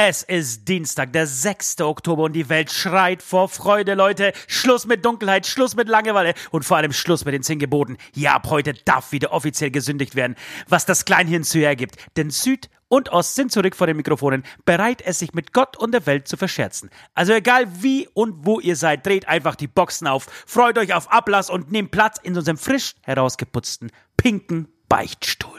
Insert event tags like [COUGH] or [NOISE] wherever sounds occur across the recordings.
Es ist Dienstag, der 6. Oktober und die Welt schreit vor Freude, Leute. Schluss mit Dunkelheit, Schluss mit Langeweile und vor allem Schluss mit den zehn Geboten. Ja, ab heute darf wieder offiziell gesündigt werden, was das Kleinhirn zu ergibt. Denn Süd und Ost sind zurück vor den Mikrofonen, bereit es sich mit Gott und der Welt zu verscherzen. Also egal wie und wo ihr seid, dreht einfach die Boxen auf, freut euch auf Ablass und nehmt Platz in unserem frisch herausgeputzten pinken Beichtstuhl.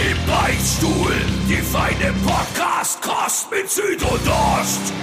Im Beichtstuhl, die feine Podcast-Kost mit Süd und Ost.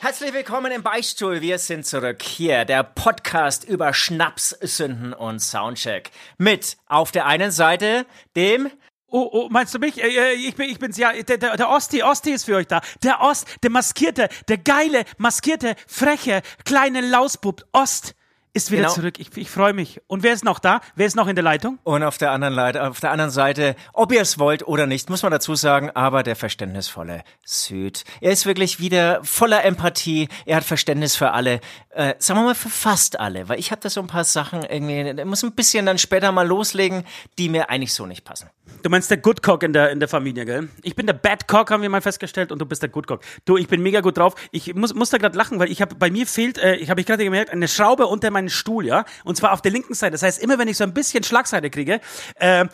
Herzlich willkommen im Beichtstuhl. Wir sind zurück hier, der Podcast über Schnaps, Sünden und Soundcheck. Mit auf der einen Seite dem Oh, oh, meinst du mich? Äh, äh, ich, bin, ich bin's ja. Der, der, der Osti, Osti ist für euch da. Der Ost, der maskierte, der geile, maskierte, freche, kleine Lausbub Ost ist wieder genau. zurück. Ich, ich freue mich. Und wer ist noch da? Wer ist noch in der Leitung? Und auf der anderen Seite, auf der anderen Seite, ob ihr es wollt oder nicht, muss man dazu sagen, aber der verständnisvolle Süd. Er ist wirklich wieder voller Empathie. Er hat Verständnis für alle. Äh, sagen wir mal für fast alle, weil ich habe da so ein paar Sachen irgendwie, muss ein bisschen dann später mal loslegen, die mir eigentlich so nicht passen. Du meinst der Good Cock in der, in der Familie, gell? Ich bin der Bad Cock, haben wir mal festgestellt, und du bist der Good Cock. Du, ich bin mega gut drauf. Ich muss, muss da gerade lachen, weil ich habe bei mir fehlt, äh, ich habe ich gerade gemerkt, eine Schraube unter meinen Stuhl, ja? Und zwar auf der linken Seite. Das heißt, immer wenn ich so ein bisschen Schlagseite kriege, äh,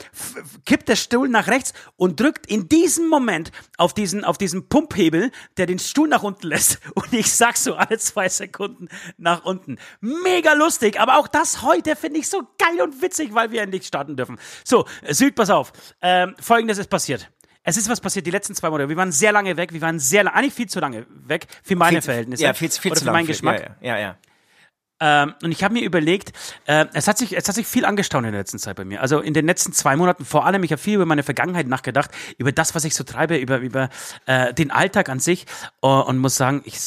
kippt der Stuhl nach rechts und drückt in diesem Moment auf diesen, auf diesen Pumphebel, der den Stuhl nach unten lässt. [LAUGHS] Und ich sag so alle zwei Sekunden nach unten. Mega lustig, aber auch das heute finde ich so geil und witzig, weil wir endlich starten dürfen. So, Süd, pass auf. Ähm, Folgendes ist passiert. Es ist was passiert die letzten zwei Monate. Wir waren sehr lange weg. Wir waren sehr lange, eigentlich viel zu lange weg für meine viel, Verhältnisse. Ja, viel, viel oder zu für meinen lang. Geschmack. Ja, ja, ja. Ähm, und ich habe mir überlegt, äh, es, hat sich, es hat sich viel angestaut in der letzten Zeit bei mir. Also in den letzten zwei Monaten vor allem, ich habe viel über meine Vergangenheit nachgedacht, über das, was ich so treibe, über, über äh, den Alltag an sich uh, und muss sagen, ich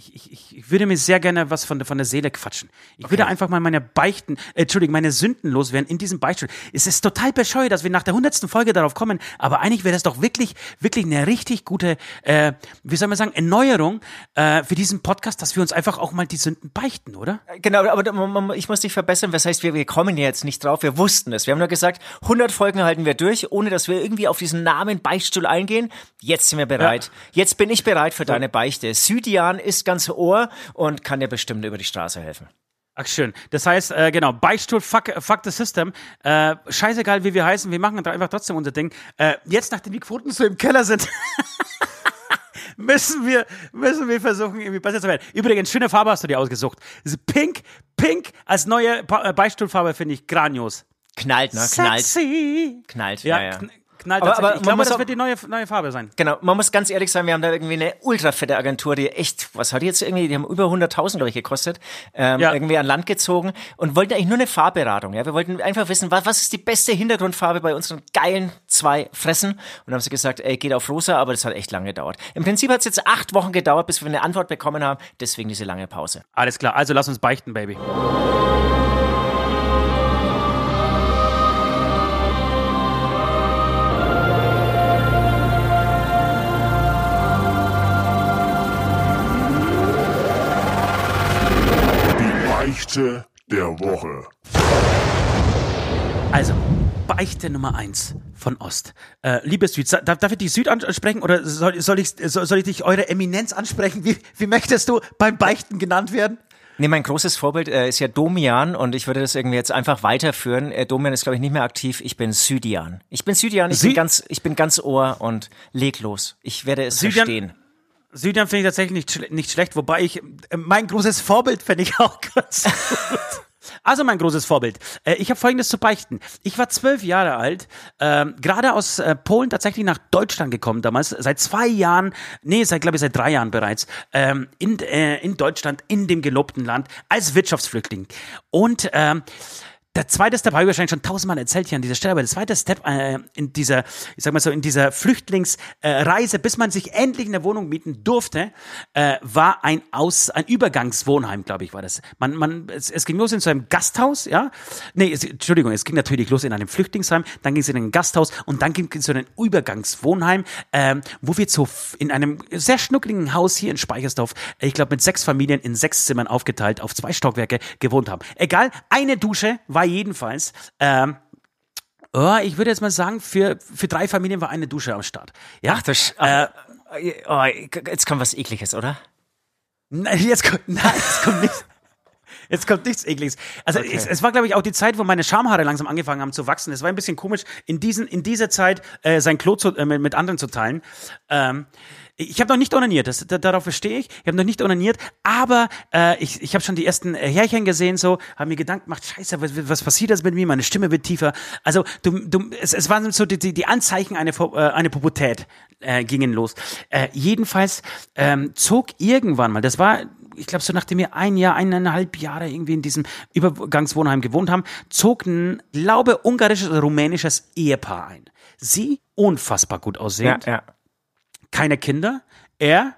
ich, ich, ich würde mir sehr gerne was von der, von der Seele quatschen. Ich okay. würde einfach mal meine Beichten, äh, Entschuldigung, meine Sünden loswerden in diesem Beichtstuhl. Es ist total bescheuert, dass wir nach der hundertsten Folge darauf kommen, aber eigentlich wäre das doch wirklich, wirklich eine richtig gute, äh, wie soll man sagen, Erneuerung äh, für diesen Podcast, dass wir uns einfach auch mal die Sünden beichten, oder? Genau, aber ich muss dich verbessern. Was heißt, wir, wir kommen jetzt nicht drauf, wir wussten es. Wir haben nur gesagt, 100 Folgen halten wir durch, ohne dass wir irgendwie auf diesen Namen Beichtstuhl eingehen. Jetzt sind wir bereit. Ja. Jetzt bin ich bereit für deine Beichte. Südian ist ganze Ohr und kann dir bestimmt über die Straße helfen. Ach schön. Das heißt, äh, genau, Beichtstuhl, fuck, fuck the system. Äh, scheißegal, wie wir heißen, wir machen einfach trotzdem unser Ding. Äh, jetzt, nachdem die Quoten so im Keller sind, [LAUGHS] müssen wir, müssen wir versuchen, irgendwie besser zu werden. Übrigens, schöne Farbe hast du dir ausgesucht. Pink, Pink als neue äh, Beichtstuhlfarbe finde ich grandios. Knallt, ne? Knallt. Sexy. Knallt, ja, ja. Kn knallt aber, aber ich glaube, das wird die neue, neue Farbe sein. Genau, man muss ganz ehrlich sein, wir haben da irgendwie eine ultra fette Agentur, die echt, was hat die jetzt irgendwie, die haben über 100.000, glaube ich, gekostet, ähm, ja. irgendwie an Land gezogen und wollten eigentlich nur eine Farbberatung. Ja? Wir wollten einfach wissen, was, was ist die beste Hintergrundfarbe bei unseren geilen zwei Fressen? Und dann haben sie gesagt, ey, geht auf rosa, aber das hat echt lange gedauert. Im Prinzip hat es jetzt acht Wochen gedauert, bis wir eine Antwort bekommen haben, deswegen diese lange Pause. Alles klar, also lass uns beichten, Baby. Beichte der Woche. Also, Beichte Nummer eins von Ost. Äh, liebe Süd, darf, darf ich dich Süd ansprechen oder soll, soll, ich, soll, soll ich dich eure Eminenz ansprechen? Wie, wie möchtest du beim Beichten genannt werden? Nee, mein großes Vorbild äh, ist ja Domian und ich würde das irgendwie jetzt einfach weiterführen. Äh, Domian ist, glaube ich, nicht mehr aktiv. Ich bin Südian. Ich bin Südian, ich, Sü bin, ganz, ich bin ganz Ohr und leglos. Ich werde es Südian, verstehen. Südern finde ich tatsächlich nicht, nicht schlecht, wobei ich, äh, mein großes Vorbild finde ich [LAUGHS] auch ganz gut. Also mein großes Vorbild. Äh, ich habe Folgendes zu beichten. Ich war zwölf Jahre alt, ähm, gerade aus äh, Polen tatsächlich nach Deutschland gekommen damals. Seit zwei Jahren, nee, seit glaube ich seit drei Jahren bereits ähm, in, äh, in Deutschland, in dem gelobten Land als Wirtschaftsflüchtling. Und ähm, der zweite Step habe ich wahrscheinlich schon tausendmal erzählt hier an dieser Stelle, aber der zweite Step äh, in dieser, ich sag mal so, in dieser Flüchtlingsreise, äh, bis man sich endlich eine Wohnung mieten durfte, äh, war ein Aus, ein Übergangswohnheim, glaube ich, war das. Man, man, es, es ging los in so einem Gasthaus, ja. Nee, es, Entschuldigung, es ging natürlich los in einem Flüchtlingsheim, dann ging es in ein Gasthaus und dann ging es in so ein Übergangswohnheim, ähm, wo wir so in einem sehr schnuckligen Haus hier in Speichersdorf, ich glaube mit sechs Familien in sechs Zimmern aufgeteilt auf zwei Stockwerke gewohnt haben. Egal, eine Dusche war jedenfalls, ähm, oh, ich würde jetzt mal sagen, für, für drei Familien war eine Dusche am Start. Ja, Ach, das, äh, oh, jetzt kommt was Ekliges, oder? Nein, jetzt kommt, [LAUGHS] nein, jetzt kommt nichts. Jetzt kommt nichts Ekliges. Also okay. es, es, war, glaube ich, auch die Zeit, wo meine Schamhaare langsam angefangen haben zu wachsen. Es war ein bisschen komisch, in, diesen, in dieser Zeit äh, sein Klo zu, äh, mit, mit anderen zu teilen. Ähm, ich habe noch nicht onaniert, das, da, darauf verstehe ich. Ich habe noch nicht onaniert, aber äh, ich, ich habe schon die ersten äh, Härchen gesehen, so, habe mir Gedanken gemacht, scheiße, was, was passiert das mit mir? Meine Stimme wird tiefer. Also du, du, es, es waren so die, die, Anzeichen einer äh, eine Pubertät äh, gingen los. Äh, jedenfalls ähm, zog irgendwann mal, das war ich glaube, so nachdem wir ein Jahr, eineinhalb Jahre irgendwie in diesem Übergangswohnheim gewohnt haben, zog ein, glaube, ungarisches oder rumänisches Ehepaar ein. Sie unfassbar gut aussehend. Ja, ja keine Kinder. Er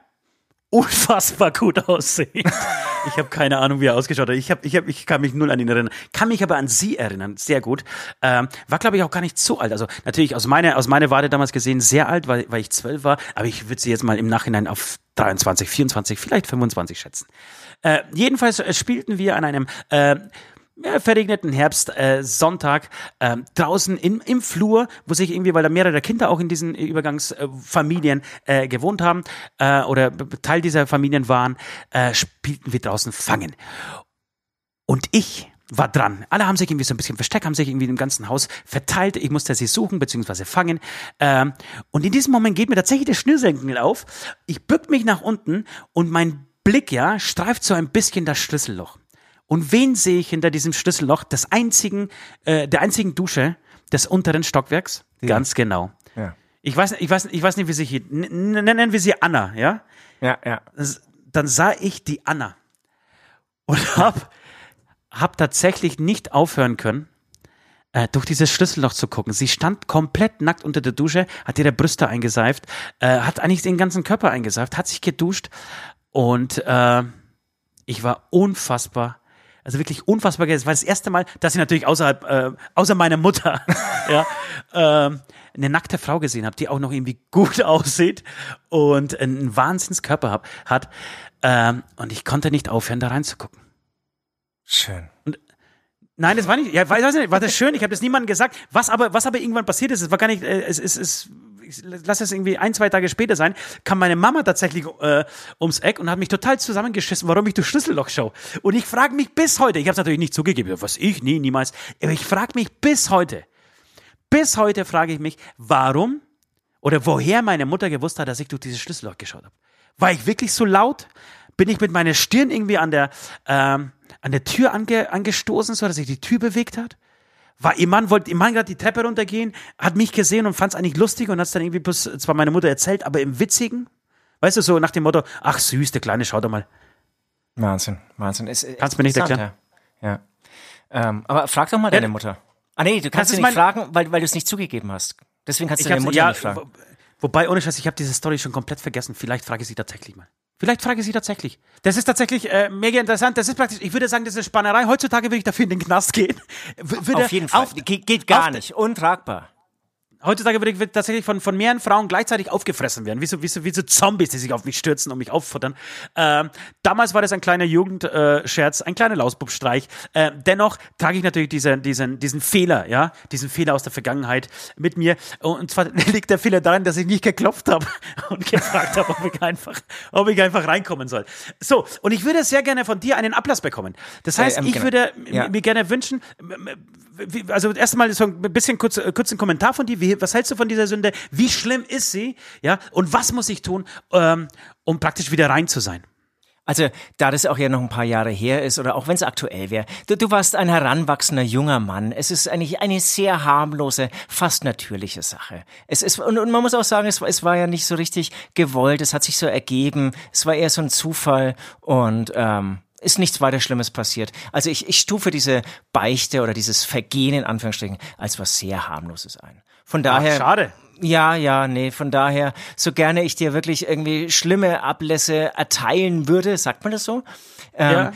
unfassbar gut aussehen. Ich habe keine Ahnung, wie er ausgeschaut hat. Ich, hab, ich, hab, ich kann mich null an ihn erinnern. Kann mich aber an sie erinnern. Sehr gut. Ähm, war, glaube ich, auch gar nicht so alt. Also natürlich aus meiner, aus meiner Warte damals gesehen sehr alt, weil, weil ich zwölf war. Aber ich würde sie jetzt mal im Nachhinein auf 23, 24, vielleicht 25 schätzen. Äh, jedenfalls äh, spielten wir an einem äh, verregneten Herbst, äh, Sonntag, äh, draußen im, im Flur, wo sich irgendwie, weil da mehrere Kinder auch in diesen Übergangsfamilien äh, gewohnt haben äh, oder Teil dieser Familien waren, äh, spielten wir draußen Fangen. Und ich war dran. Alle haben sich irgendwie so ein bisschen versteckt, haben sich irgendwie im ganzen Haus verteilt. Ich musste sie suchen bzw. fangen. Ähm, und in diesem Moment geht mir tatsächlich der Schnürsenkel auf. Ich bück mich nach unten und mein Blick, ja, streift so ein bisschen das Schlüsselloch. Und wen sehe ich hinter diesem Schlüsselloch? Das einzigen, äh, der einzigen Dusche des unteren Stockwerks? Ja. Ganz genau. Ja. Ich weiß, ich weiß, ich weiß nicht, wie sie hier, nennen wir sie Anna, ja? Ja, ja. Dann sah ich die Anna und [LAUGHS] hab, hab tatsächlich nicht aufhören können, äh, durch dieses Schlüsselloch zu gucken. Sie stand komplett nackt unter der Dusche, hat ihre Brüste eingeseift, äh, hat eigentlich den ganzen Körper eingeseift, hat sich geduscht und äh, ich war unfassbar also wirklich unfassbar geil. Es war das erste Mal, dass ich natürlich außerhalb, äh, außer meiner Mutter, [LAUGHS] ja, äh, eine nackte Frau gesehen habe, die auch noch irgendwie gut [LAUGHS] aussieht und einen Wahnsinnskörper hab, hat. Ähm, und ich konnte nicht aufhören, da reinzugucken. Schön. Und, nein, das war nicht, ja, weiß nicht, war das schön, ich habe das niemandem gesagt. Was aber, was aber irgendwann passiert ist, es war gar nicht, äh, es, es, es lass es irgendwie ein, zwei Tage später sein, kam meine Mama tatsächlich äh, ums Eck und hat mich total zusammengeschissen, warum ich durch Schlüsselloch schaue. Und ich frage mich bis heute, ich habe es natürlich nicht zugegeben, was ich, nie, niemals, aber ich frage mich bis heute, bis heute frage ich mich, warum oder woher meine Mutter gewusst hat, dass ich durch dieses Schlüsselloch geschaut habe. War ich wirklich so laut? Bin ich mit meiner Stirn irgendwie an der, ähm, an der Tür ange, angestoßen, so dass sich die Tür bewegt hat? War ihr Mann, wollte ihr Mann gerade die Treppe runtergehen, hat mich gesehen und fand es eigentlich lustig und hat es dann irgendwie bloß, zwar meine Mutter erzählt, aber im Witzigen. Weißt du, so nach dem Motto, ach süß, der Kleine, schau doch mal. Wahnsinn, Wahnsinn. Ist, Kannst mir nicht erklären. Ja. Ähm, aber frag doch mal deine Mutter. Ah nee, du kannst sie nicht fragen, weil, weil du es nicht zugegeben hast. Deswegen kannst du deine Mutter ja, nicht fragen. Wobei, ohne Scheiß, ich habe diese Story schon komplett vergessen. Vielleicht frage ich sie tatsächlich mal. Vielleicht frage ich sie tatsächlich. Das ist tatsächlich äh, mega interessant. Das ist praktisch, ich würde sagen, das ist Spannerei. Heutzutage würde ich dafür in den Knast gehen. Würde auf jeden Fall. Auf, Ge geht gar nicht. Untragbar heutzutage würde ich tatsächlich von, von mehreren Frauen gleichzeitig aufgefressen werden, wie so, wie so, wie so Zombies, die sich auf mich stürzen und mich auffuttern. Ähm, damals war das ein kleiner Jugendscherz, äh, ein kleiner Lausbubstreich. Äh, dennoch trage ich natürlich diesen, diesen, diesen Fehler, ja, diesen Fehler aus der Vergangenheit mit mir. Und zwar [LAUGHS] liegt der Fehler daran, dass ich nicht geklopft habe [LAUGHS] und gefragt habe, ob ich einfach, ob ich einfach reinkommen soll. So, und ich würde sehr gerne von dir einen Ablass bekommen. Das heißt, äh, ähm, ich genau. würde ja. mir gerne wünschen, also erstmal so ein bisschen kurz, äh, kurz ein Kommentar von dir. Wie, was hältst du von dieser Sünde? Wie schlimm ist sie? Ja, und was muss ich tun, ähm, um praktisch wieder rein zu sein? Also, da das auch ja noch ein paar Jahre her ist oder auch wenn es aktuell wäre, du, du warst ein heranwachsender junger Mann. Es ist eigentlich eine sehr harmlose, fast natürliche Sache. Es ist, und, und man muss auch sagen, es, es war ja nicht so richtig gewollt, es hat sich so ergeben, es war eher so ein Zufall und ähm, ist nichts weiter Schlimmes passiert. Also ich, ich stufe diese Beichte oder dieses Vergehen in Anführungsstrichen als was sehr harmloses ein. Von daher. Ach, schade. Ja, ja, nee, von daher, so gerne ich dir wirklich irgendwie schlimme Ablässe erteilen würde, sagt man das so? Ähm, ja.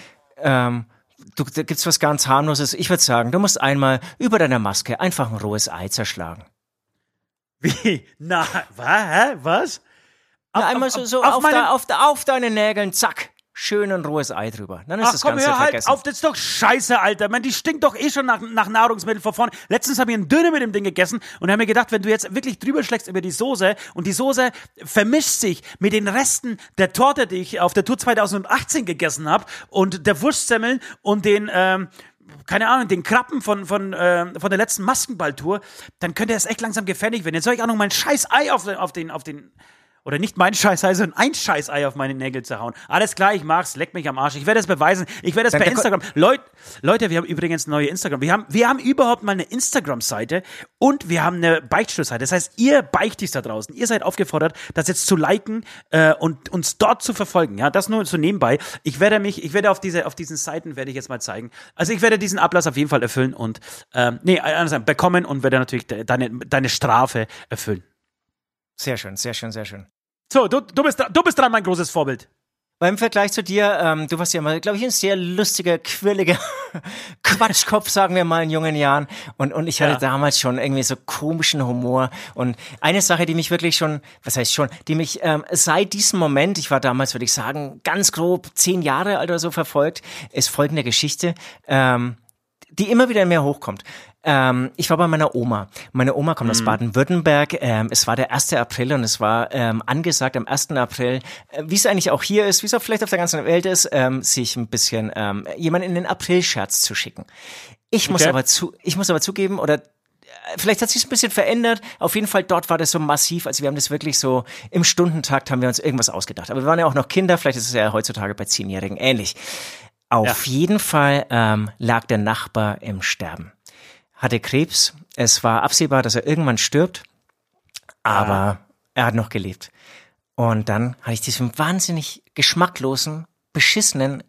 ähm, du, da gibt's was ganz harmloses. Ich würde sagen, du musst einmal über deiner Maske einfach ein rohes Ei zerschlagen. Wie? Na, was? Was? Na, einmal so, so auf, auf, meine... auf, auf deine Nägeln, zack schön ein rohes Ei drüber. Dann ist Ach, das komm, Ganze hör halt vergessen. auf, das ist doch scheiße, Alter. Man, die stinkt doch eh schon nach, nach Nahrungsmitteln von vorne. Letztens habe ich einen Döner mit dem Ding gegessen und habe mir gedacht, wenn du jetzt wirklich drüber schlägst über die Soße und die Soße vermischt sich mit den Resten der Torte, die ich auf der Tour 2018 gegessen habe und der Wurstsemmeln und den, ähm, keine Ahnung, den Krappen von, von, äh, von der letzten Maskenballtour, dann könnte es echt langsam gefährlich werden. Jetzt soll ich auch noch mein scheiß Ei auf den, auf den, auf den oder nicht mein Scheißei, sondern ein Scheißei auf meine Nägel zu hauen. Alles klar, ich mach's, leck mich am Arsch. Ich werde es beweisen. Ich werde es bei Instagram. Leut, Leute, wir haben übrigens neue Instagram. Wir haben, wir haben überhaupt mal eine Instagram-Seite und wir haben eine Beichtstuhlseite. Das heißt, ihr Beichtis da draußen, ihr seid aufgefordert, das jetzt zu liken äh, und uns dort zu verfolgen. Ja, das nur so nebenbei. Ich werde mich, ich werde auf diese, auf diesen Seiten werde ich jetzt mal zeigen. Also ich werde diesen Ablass auf jeden Fall erfüllen und ähm, nee, also bekommen und werde natürlich deine, deine Strafe erfüllen. Sehr schön, sehr schön, sehr schön. So, du, du, bist, du bist dran, mein großes Vorbild. Beim Vergleich zu dir, ähm, du warst ja mal, glaube ich, ein sehr lustiger, quirliger [LAUGHS] Quatschkopf, sagen wir mal in jungen Jahren. Und, und ich hatte ja. damals schon irgendwie so komischen Humor. Und eine Sache, die mich wirklich schon, was heißt schon, die mich ähm, seit diesem Moment, ich war damals, würde ich sagen, ganz grob zehn Jahre alt oder so verfolgt, ist folgende Geschichte. Ähm, die immer wieder in mir hochkommt. Ähm, ich war bei meiner Oma. Meine Oma kommt mhm. aus Baden-Württemberg. Ähm, es war der 1. April und es war ähm, angesagt am 1. April, äh, wie es eigentlich auch hier ist, wie es auch vielleicht auf der ganzen Welt ist, ähm, sich ein bisschen ähm, jemanden in den April-Scherz zu schicken. Ich okay. muss aber zu, ich muss aber zugeben, oder äh, vielleicht hat sich ein bisschen verändert. Auf jeden Fall dort war das so massiv. Also wir haben das wirklich so im Stundentakt haben wir uns irgendwas ausgedacht. Aber wir waren ja auch noch Kinder. Vielleicht ist es ja heutzutage bei Zehnjährigen ähnlich. Auf ja. jeden Fall ähm, lag der Nachbar im Sterben. Hatte Krebs. Es war absehbar, dass er irgendwann stirbt. Aber ah. er hat noch gelebt. Und dann hatte ich diesen wahnsinnig geschmacklosen, beschissenen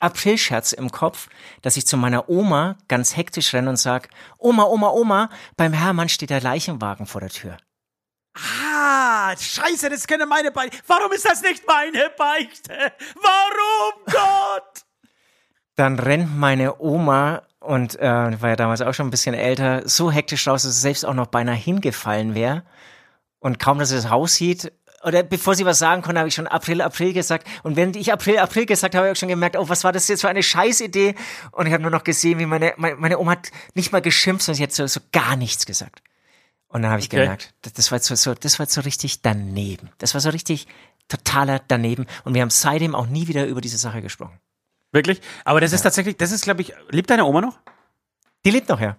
Aprilscherz im Kopf, dass ich zu meiner Oma ganz hektisch renne und sag, Oma, Oma, Oma, beim Hermann steht der Leichenwagen vor der Tür. Ah, scheiße, das kenne meine Beichte. Warum ist das nicht meine Beichte? Warum, Gott? Dann rennt meine Oma und äh, war ja damals auch schon ein bisschen älter, so hektisch raus, dass sie selbst auch noch beinahe hingefallen wäre. Und kaum, dass sie das Haus sieht, oder bevor sie was sagen konnte, habe ich schon April, April gesagt. Und während ich April, April gesagt habe, habe ich auch schon gemerkt, oh, was war das jetzt für eine Scheißidee? Und ich habe nur noch gesehen, wie meine, meine, meine Oma hat nicht mal geschimpft, sondern sie hat so, so gar nichts gesagt. Und dann habe ich okay. gemerkt, das, das, war so, so, das war so richtig daneben. Das war so richtig totaler daneben. Und wir haben seitdem auch nie wieder über diese Sache gesprochen. Wirklich? Aber das ist tatsächlich, das ist, glaube ich, lebt deine Oma noch? Die lebt noch, ja.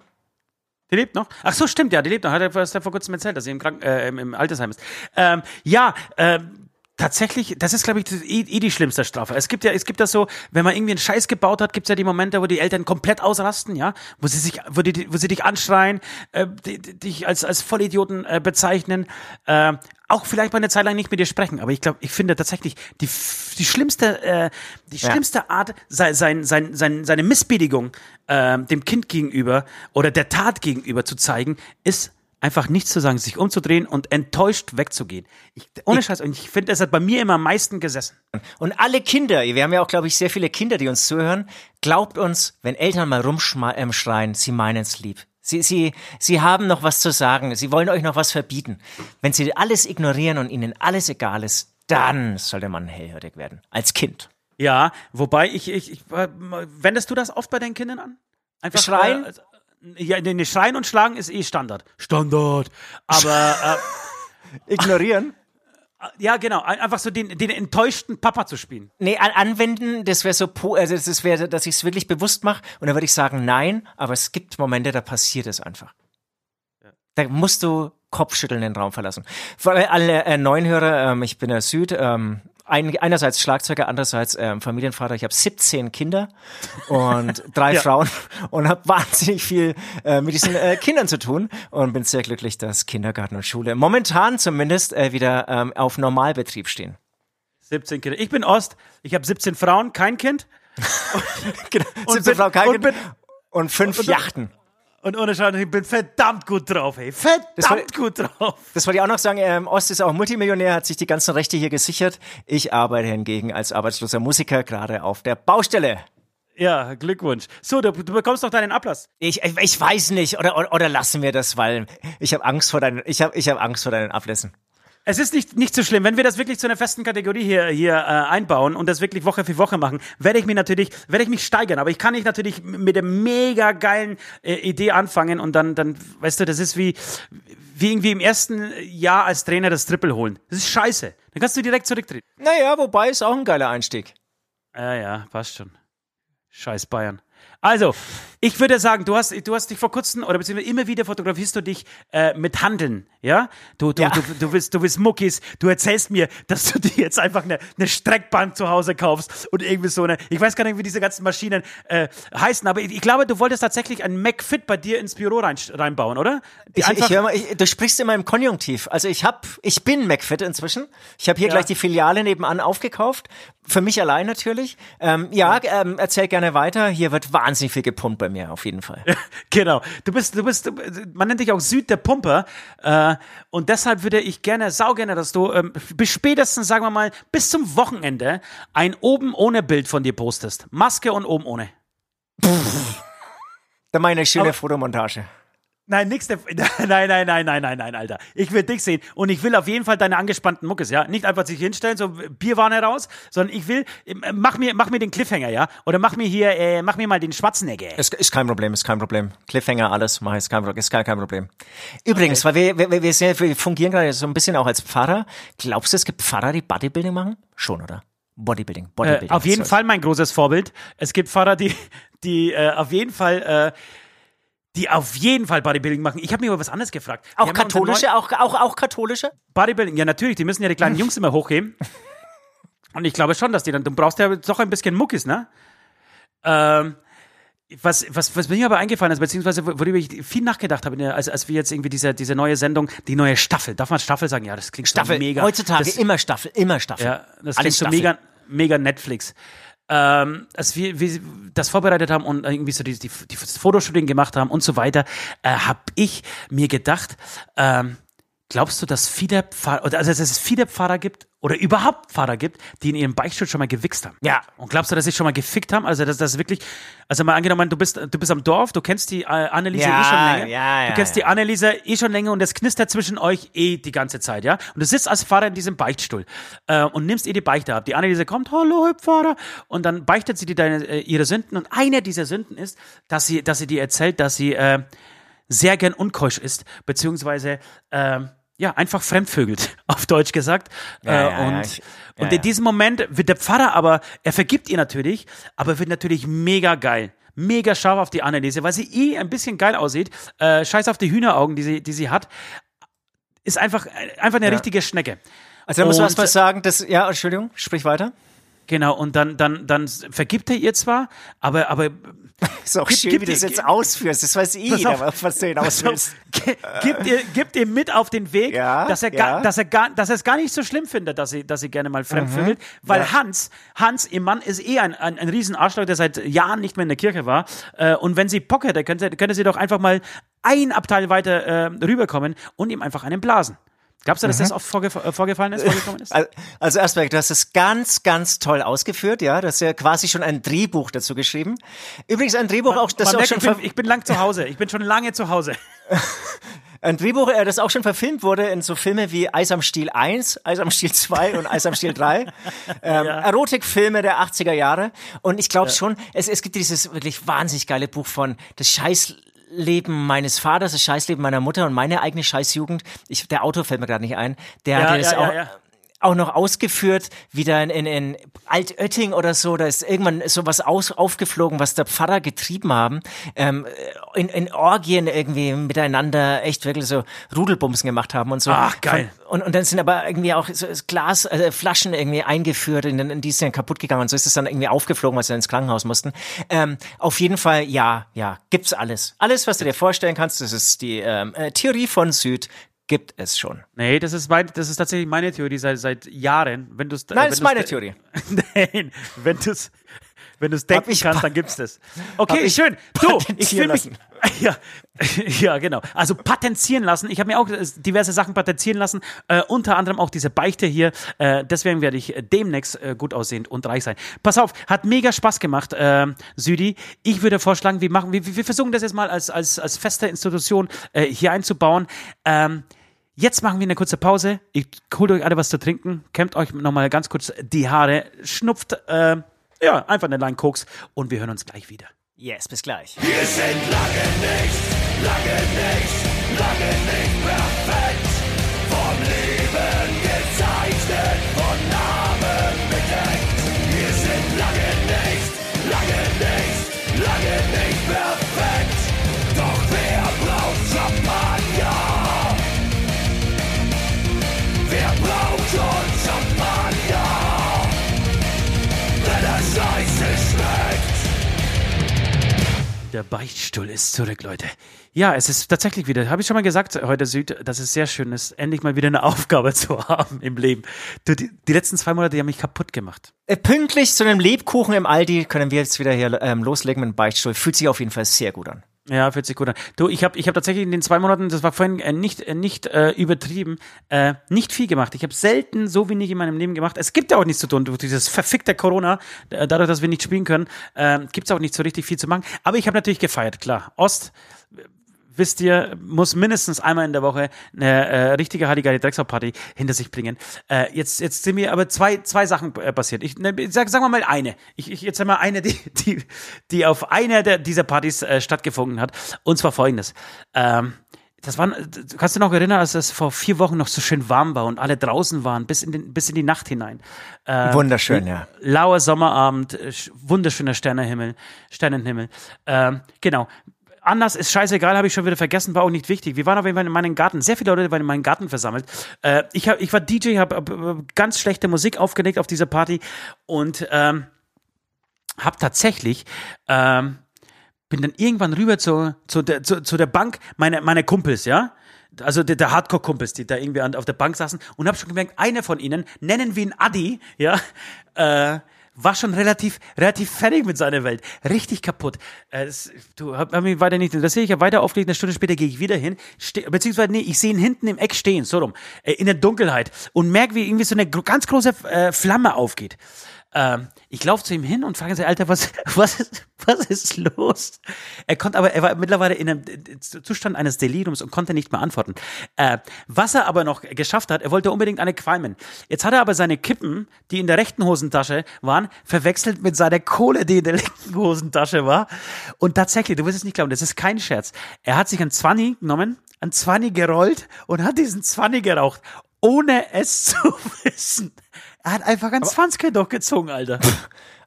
Die lebt noch? Ach so, stimmt, ja, die lebt noch. Hat er vor kurzem erzählt, dass sie im, Kranken äh, im, im Altersheim ist. Ähm, ja, ähm, Tatsächlich, das ist, glaube ich, eh, eh, die schlimmste Strafe. Es gibt ja, es gibt das so, wenn man irgendwie einen Scheiß gebaut hat, gibt es ja die Momente, wo die Eltern komplett ausrasten, ja, wo sie sich, wo, die, wo sie dich anschreien, äh, dich als als Vollidioten äh, bezeichnen, äh, auch vielleicht mal eine Zeit lang nicht mit dir sprechen. Aber ich glaube, ich finde tatsächlich die die schlimmste äh, die ja. schlimmste Art, sein, sein, sein, sein, seine Missbilligung äh, dem Kind gegenüber oder der Tat gegenüber zu zeigen, ist einfach nichts zu sagen, sich umzudrehen und enttäuscht wegzugehen. Ich, ohne Scheiß, und ich finde, das hat bei mir immer am meisten gesessen. Und alle Kinder, wir haben ja auch, glaube ich, sehr viele Kinder, die uns zuhören, glaubt uns, wenn Eltern mal rumschreien, sie meinen es lieb. Sie, sie, sie haben noch was zu sagen, sie wollen euch noch was verbieten. Wenn sie alles ignorieren und ihnen alles egal ist, dann sollte man hellhörig werden. Als Kind. Ja, wobei ich, ich, ich wendest du das oft bei deinen Kindern an? Einfach schreien? Äh, ja, nee, schreien und schlagen ist eh Standard. Standard. Aber äh, [LAUGHS] ignorieren. Ja, genau. Einfach so den, den enttäuschten Papa zu spielen. Nee, an, anwenden, das wäre so, also das wäre, dass ich es wirklich bewusst mache. Und dann würde ich sagen, nein, aber es gibt Momente, da passiert es einfach. Ja. Da musst du Kopfschütteln den Raum verlassen. Für alle äh, neuen Hörer, ähm, ich bin der Süd, ähm, ein, einerseits Schlagzeuger, andererseits ähm, Familienvater. Ich habe 17 Kinder und [LAUGHS] drei ja. Frauen und habe wahnsinnig viel äh, mit diesen äh, Kindern zu tun und bin sehr glücklich, dass Kindergarten und Schule momentan zumindest äh, wieder ähm, auf Normalbetrieb stehen. 17 Kinder. Ich bin Ost, ich habe 17 Frauen, kein Kind [LAUGHS] genau. und, bin, Frau und, bin, und fünf und, Yachten. Und ohne Scheiß, ich bin verdammt gut drauf, ey. Verdammt wollte, gut drauf. Das wollte ich auch noch sagen. Ähm, Ost ist auch Multimillionär, hat sich die ganzen Rechte hier gesichert. Ich arbeite hingegen als arbeitsloser Musiker gerade auf der Baustelle. Ja, Glückwunsch. So, du, du bekommst doch deinen Ablass. Ich, ich weiß nicht, oder, oder, oder lassen wir das, weil ich habe Angst vor deinen, ich habe ich hab Angst vor deinen Ablässen. Es ist nicht, nicht so schlimm. Wenn wir das wirklich zu einer festen Kategorie hier, hier äh, einbauen und das wirklich Woche für Woche machen, werde ich mich natürlich, werde ich mich steigern. Aber ich kann nicht natürlich mit der mega geilen äh, Idee anfangen und dann, dann, weißt du, das ist wie, wie irgendwie im ersten Jahr als Trainer das Triple holen. Das ist scheiße. Dann kannst du direkt zurücktreten. Naja, wobei ist auch ein geiler Einstieg. Ja, ja, passt schon. Scheiß Bayern. Also, ich würde sagen, du hast, du hast dich vor kurzem oder beziehungsweise immer wieder fotografierst du dich äh, mit Handeln, ja? Du, du, ja. du, du, willst, du willst Muckis, du erzählst mir, dass du dir jetzt einfach eine, eine Streckbank zu Hause kaufst und irgendwie so eine, ich weiß gar nicht, wie diese ganzen Maschinen äh, heißen, aber ich, ich glaube, du wolltest tatsächlich ein MacFit bei dir ins Büro rein, reinbauen, oder? Die ich, ich hör mal, ich, du sprichst immer im Konjunktiv. Also ich hab, ich bin MacFit inzwischen. Ich habe hier ja. gleich die Filiale nebenan aufgekauft. Für mich allein natürlich. Ähm, ja, ähm, erzähl gerne weiter. Hier wird wahnsinnig viel gepumpt bei mir, auf jeden Fall. [LAUGHS] genau. Du bist, du bist, man nennt dich auch Süd der Pumper. Äh, und deshalb würde ich gerne, sau gerne, dass du ähm, bis spätestens, sagen wir mal, bis zum Wochenende ein oben ohne Bild von dir postest. Maske und oben ohne. Da meine schöne Aber, Fotomontage. Nein, nix der, [LAUGHS] nein, nein, nein, nein, nein, nein, Alter. Ich will dich sehen und ich will auf jeden Fall deine angespannten Muckes, ja. Nicht einfach sich hinstellen, so Bierwarne raus, sondern ich will, mach mir, mach mir den Cliffhanger, ja. Oder mach mir hier, äh, mach mir mal den Schwarzenegger. Ist, ist kein Problem, ist kein Problem. Cliffhanger, alles, mach ich, ist kein, ist kein, kein Problem. Übrigens, okay. weil wir, wir, wir, sind, wir fungieren gerade so ein bisschen auch als Pfarrer. Glaubst du, es gibt Pfarrer, die Bodybuilding machen? Schon, oder? Bodybuilding, Bodybuilding. Äh, auf jeden Fall mein großes Vorbild. Es gibt Pfarrer, die, die äh, auf jeden Fall äh, die auf jeden Fall Bodybuilding machen. Ich habe mir aber was anderes gefragt. Auch katholische, auch, auch, auch katholische? Bodybuilding, ja natürlich, die müssen ja die kleinen [LAUGHS] Jungs immer hochheben. Und ich glaube schon, dass die dann, du brauchst ja doch ein bisschen Muckis, ne? Ähm, was, was, was mir aber eingefallen ist, beziehungsweise worüber ich viel nachgedacht habe, als, als wir jetzt irgendwie diese, diese neue Sendung, die neue Staffel, darf man Staffel sagen? Ja, das klingt Staffel, so mega. Heutzutage das, immer Staffel, immer Staffel. Ja, das klingt so mega, mega Netflix ähm, als wir, wir das vorbereitet haben und irgendwie so die, die, die Fotoshooting gemacht haben und so weiter, äh, habe ich mir gedacht, ähm, glaubst du, dass viele Pfarrer, also dass es viele Pfarrer gibt oder überhaupt Pfarrer gibt, die in ihrem Beichtstuhl schon mal gewichst haben? Ja. Und glaubst du, dass sie schon mal gefickt haben? Also dass das wirklich, also mal angenommen, du bist, du bist am Dorf, du kennst die äh, Anneliese ja, eh schon länger, ja, ja, du kennst die Anneliese eh schon länger und es knistert zwischen euch eh die ganze Zeit, ja? Und du sitzt als Pfarrer in diesem Beichtstuhl äh, und nimmst eh die Beichte ab. Die Anneliese kommt, hallo, Herr Pfarrer, und dann beichtet sie dir deine, äh, ihre Sünden und eine dieser Sünden ist, dass sie, dass sie dir erzählt, dass sie äh, sehr gern unkeusch ist, beziehungsweise äh, ja, einfach fremdvögelt, [LAUGHS] auf Deutsch gesagt. Ja, äh, ja, und ja, ich, und in diesem Moment wird der Pfarrer aber, er vergibt ihr natürlich, aber wird natürlich mega geil. Mega scharf auf die Anneliese, weil sie eh ein bisschen geil aussieht. Äh, scheiß auf die Hühneraugen, die sie, die sie hat. Ist einfach, einfach eine richtige Schnecke. Also da muss man erst mal sagen, dass, ja, Entschuldigung, sprich weiter. Genau, und dann, dann, dann vergibt er ihr zwar, aber, aber. [LAUGHS] Ist auch schön, wie du das jetzt ausführst. Das weiß ich, auf, was du [LAUGHS] hinaus willst. Gibt ihr, gibt ihr mit auf den Weg, ja, dass er, ja. gar, dass er gar, dass er es gar nicht so schlimm findet, dass sie, dass sie gerne mal fremdvögelt, mhm. weil ja. Hans, Hans, ihr Mann ist eh ein, ein, ein riesen Arschloch, der seit Jahren nicht mehr in der Kirche war. Äh, und wenn sie Bock hätte, könnte, könnte sie doch einfach mal ein Abteil weiter äh, rüberkommen und ihm einfach einen blasen. Glaubst du, dass mhm. das oft vorgef äh, vorgefallen ist, vorgekommen ist? [LAUGHS] Also erstmal, du hast es ganz, ganz toll ausgeführt, ja. Du hast ja quasi schon ein Drehbuch dazu geschrieben. Übrigens ein Drehbuch man, auch, das auch schon... Ich bin, ich bin lang zu Hause. Ich bin schon lange zu Hause. [LAUGHS] Ein Drehbuch, äh, das auch schon verfilmt wurde in so Filme wie Eis am Stiel 1, Eis am Stiel 2 und Eis am Stiel 3. [LAUGHS] Ähm, ja. Erotikfilme der 80er Jahre. Und ich glaube ja. schon, es, es gibt dieses wirklich wahnsinnig geile Buch von Das Scheiß Leben meines Vaters, das Scheißleben meiner Mutter und meine eigene Scheißjugend. Ich, der Autor fällt mir gerade nicht ein. Der ja, hat das ja. Ja, auch noch ausgeführt, wieder in, in, in Altötting oder so, da ist irgendwann sowas aus, aufgeflogen, was der Pfarrer getrieben haben, ähm, in, in Orgien irgendwie miteinander echt wirklich so Rudelbumsen gemacht haben und so. Ach, geil. Von, und, und dann sind aber irgendwie auch so Glas, äh, Flaschen irgendwie eingeführt, in, in die sind kaputt gegangen und so ist es dann irgendwie aufgeflogen, weil sie dann ins Krankenhaus mussten. Ähm, auf jeden Fall, ja, ja, gibt's alles. Alles, was du dir vorstellen kannst, das ist die ähm, äh, Theorie von Süd, gibt es schon. Nee, das ist, mein, das ist tatsächlich meine Theorie seit, seit Jahren. Wenn du's, Nein, wenn das ist meine Theorie. [LAUGHS] Nein, wenn du es Wenn es denken kannst, dann gibt's das. Okay, schön. Du, ich fühle mich. [LAUGHS] Ja, [LAUGHS] ja, genau. Also patenzieren lassen. Ich habe mir auch äh, diverse Sachen patenzieren lassen, äh, unter anderem auch diese Beichte hier. Äh, deswegen werde ich demnächst äh, gut aussehend und reich sein. Pass auf, hat mega Spaß gemacht, äh, Südi. Ich würde vorschlagen, wir machen, wir, wir versuchen das jetzt mal als als als feste Institution äh, hier einzubauen. Ähm, Jetzt machen wir eine kurze Pause. Ich holt euch alle was zu trinken, kämmt euch nochmal ganz kurz die Haare, schnupft, äh, ja, einfach eine Line Koks und wir hören uns gleich wieder. Yes, bis gleich. Wir sind lange nicht, lange nicht, lange nicht perfekt. Der Beichtstuhl ist zurück, Leute. Ja, es ist tatsächlich wieder, habe ich schon mal gesagt heute Süd, dass es sehr schön ist, endlich mal wieder eine [LAUGHS] Aufgabe zu haben im Leben. Du, die, die letzten zwei Monate, die haben mich kaputt gemacht. Äh, pünktlich zu einem Lebkuchen im Aldi können wir jetzt wieder hier ähm, loslegen mit dem Beichtstuhl. Fühlt sich auf jeden Fall sehr gut an. Ja, fühlt sich gut an. Du, ich habe ich hab tatsächlich in den zwei Monaten, das war vorhin äh, nicht, äh, nicht äh, übertrieben, äh, nicht viel gemacht. Ich habe selten so wenig in meinem Leben gemacht. Es gibt ja auch nichts zu tun. Durch dieses verfickte Corona, dadurch, dass wir nicht spielen können, äh, gibt's auch nicht so richtig viel zu machen. Aber ich habe natürlich gefeiert, klar. Ost, wisst ihr, muss mindestens einmal in der Woche eine äh, richtige Halligalli Drecksau-Party hinter sich bringen. Äh, jetzt, jetzt sind mir aber zwei, zwei Sachen äh, passiert. Ich ne, sag, sagen wir mal eine. Ich, ich jetzt einmal eine, die, [LAUGHS] die, die auf einer der, dieser Partys äh, stattgefunden hat. Und zwar folgendes. Ähm, das waren, kannst du noch erinnern, als es vor vier Wochen noch so schön warm war und alle draußen waren, bis in, den, bis in die Nacht hinein. Äh, Wunderschön, ja. Lauer Sommerabend, äh, sch- wunderschöner Sternenhimmel, Sternenhimmel. Ähm, genau. Anders ist scheißegal, habe ich schon wieder vergessen, war auch nicht wichtig. Wir waren auf jeden Fall in meinem Garten. Sehr viele Leute waren in meinem Garten versammelt. Äh, ich, hab, ich war DJ, habe hab, ganz schlechte Musik aufgelegt auf dieser Party und ähm, habe tatsächlich ähm, bin dann irgendwann rüber zu, zu, der, zu, zu der Bank meiner meine Kumpels, ja. Also der, der Hardcore-Kumpels, die da irgendwie an, auf der Bank saßen und habe schon gemerkt, einer von ihnen, nennen wir ihn Adi, ja, äh, war schon relativ, relativ fertig mit seiner Welt. Richtig kaputt. Äh, du hab mich weiter nicht interessiert. Ich habe weiter aufgelegt, eine Stunde später gehe ich wieder hin. Ste beziehungsweise, nee, ich sehe ihn hinten im Eck stehen, so rum, äh, in der Dunkelheit und merke, wie irgendwie so eine ganz große äh, Flamme aufgeht. Ähm, ich laufe zu ihm hin und frage ihn, Alter, was, was, ist, was ist los? Er konnte aber, er war mittlerweile in einem äh, Zustand eines Deliriums und konnte nicht mehr antworten. Äh, was er aber noch geschafft hat, er wollte unbedingt eine qualmen. Jetzt hat er aber seine Kippen, die in der rechten Hosentasche waren, verwechselt mit seiner Kohle, die in der linken Hosentasche war. Und tatsächlich, du wirst es nicht glauben, das ist kein Scherz. Er hat sich ein Zwanni genommen, ein Zwanni gerollt und hat diesen Zwanni geraucht, ohne es [LAUGHS] zu wissen. Er hat einfach ein Zwanzke durchgezogen, Alter. [LAUGHS]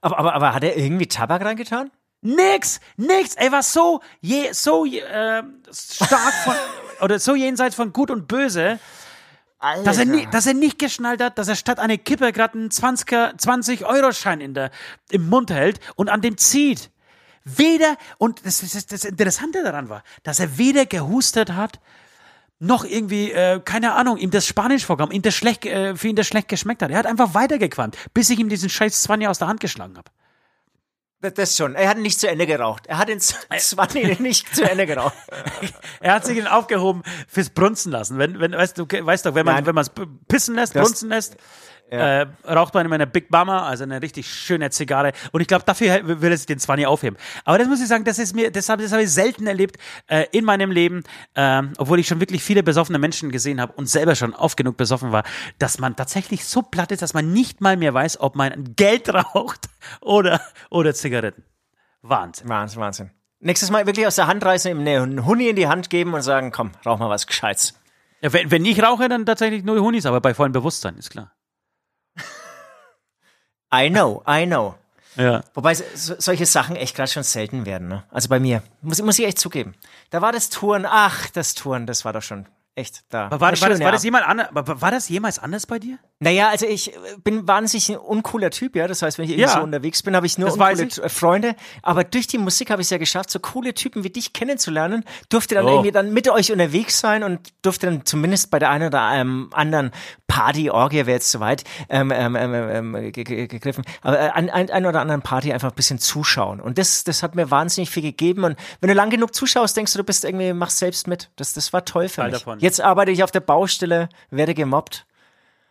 Aber, aber, aber hat er irgendwie Tabak reingetan? Nix, nix. Er war so, je, so äh, stark von, [LAUGHS] oder so jenseits von Gut und Böse, dass er, nie, dass er nicht geschnallt hat, dass er statt einer Kippe gerade einen 20er, 20-Euro-Schein in der, im Mund hält und an dem zieht. Weder, und das, das, das Interessante daran war, dass er weder gehustet hat, noch irgendwie, äh, keine Ahnung, ihm das Spanisch vorkam, ihm das schlecht, äh, für ihn das schlecht geschmeckt hat. Er hat einfach weitergequalmt, bis ich ihm diesen scheiß 20 aus der Hand geschlagen habe. Das, das schon. Er hat ihn nicht zu Ende geraucht. Er hat den Zwanni [LAUGHS] nicht zu Ende geraucht. [LAUGHS] Er hat sich ihn aufgehoben fürs Brunzen lassen. Wenn, wenn, weißt du, weißt doch, wenn man, Nein. wenn man es pissen lässt, brunzen lässt, äh, raucht man immer eine Big Mama, also eine richtig schöne Zigarre. Und ich glaube, dafür will er sich den 20 aufheben. Aber das muss ich sagen, das ist mir, das habe das hab ich selten erlebt äh, in meinem Leben, ähm, obwohl ich schon wirklich viele besoffene Menschen gesehen habe und selber schon oft genug besoffen war, dass man tatsächlich so platt ist, dass man nicht mal mehr weiß, ob man Geld [LAUGHS] raucht oder, oder Zigaretten. Wahnsinn. Wahnsinn, Wahnsinn. Nächstes Mal wirklich aus der Hand reißen, ihm einen Huni in die Hand geben und sagen, komm, rauch mal was Gescheites. Ja, wenn, wenn ich rauche, dann tatsächlich nur Hunis, aber bei vollem Bewusstsein, ist klar. I know, I know. Ja. Wobei so, solche Sachen echt gerade schon selten werden. Ne? Also bei mir, muss, muss ich echt zugeben. Da war das Touren, ach, das Touren, das war doch schon echt da. Aber war, Eine war, das, war, das jemand anders, war, war das jemals anders bei dir? Naja, also ich äh, bin wahnsinnig ein uncooler Typ, ja. Das heißt, wenn ich irgendwie Ja. so unterwegs bin, habe ich nur Das uncoole ich. Äh, Freunde. Aber durch die Musik habe ich es ja geschafft, so coole Typen wie dich kennenzulernen. Durfte dann Oh. irgendwie dann mit euch unterwegs sein und durfte dann zumindest bei der einen oder ähm, anderen Party-Orgie wäre jetzt zu weit ähm, ähm, ähm, ähm gegriffen, aber äh, an ein, ein oder anderen Party einfach ein bisschen zuschauen. Und das, das hat mir wahnsinnig viel gegeben. Und wenn du lang genug zuschaust, denkst du, du bist irgendwie, machst selbst mit. Das, das war toll für mich. Davon. Jetzt arbeite ich auf der Baustelle, werde gemobbt.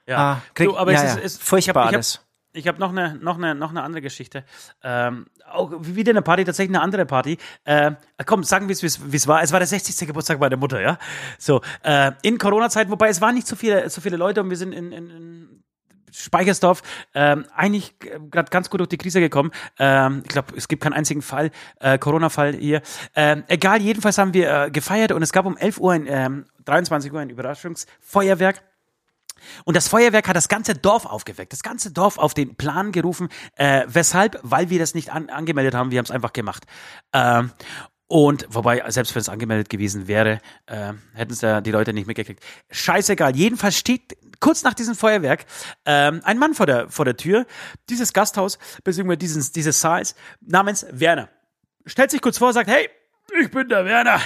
Ja, ah, krieg, du, aber ja, es ist, ist furchtbar ich hab, alles. Ich habe noch eine, noch, eine, noch eine andere Geschichte. Ähm, auch wieder eine Party, tatsächlich eine andere Party. Äh, komm, sagen wir es, wie es war. Es war der 60. Geburtstag meiner Mutter, ja. So, äh, in Corona-Zeit, wobei es waren nicht so viele, so viele Leute und wir sind in, in, in Speichersdorf ähm, eigentlich gerade ganz gut durch die Krise gekommen. Ähm, ich glaube, es gibt keinen einzigen Fall, äh, Corona-Fall hier. Ähm, egal, jedenfalls haben wir äh, gefeiert und es gab um 11 Uhr, ein, ähm, 23 Uhr ein Überraschungsfeuerwerk. Und das Feuerwerk hat das ganze Dorf aufgeweckt, das ganze Dorf auf den Plan gerufen. Äh, weshalb? Weil wir das nicht an, angemeldet haben, wir haben es einfach gemacht. Ähm, und wobei, selbst wenn es angemeldet gewesen wäre, äh, hätten es ja die Leute nicht mitgekriegt. Scheißegal. Jedenfalls steht kurz nach diesem Feuerwerk ähm, ein Mann vor der, vor der Tür dieses Gasthaus, beziehungsweise dieses, dieses Saals, namens Werner. Stellt sich kurz vor, sagt, hey, ich bin der Werner.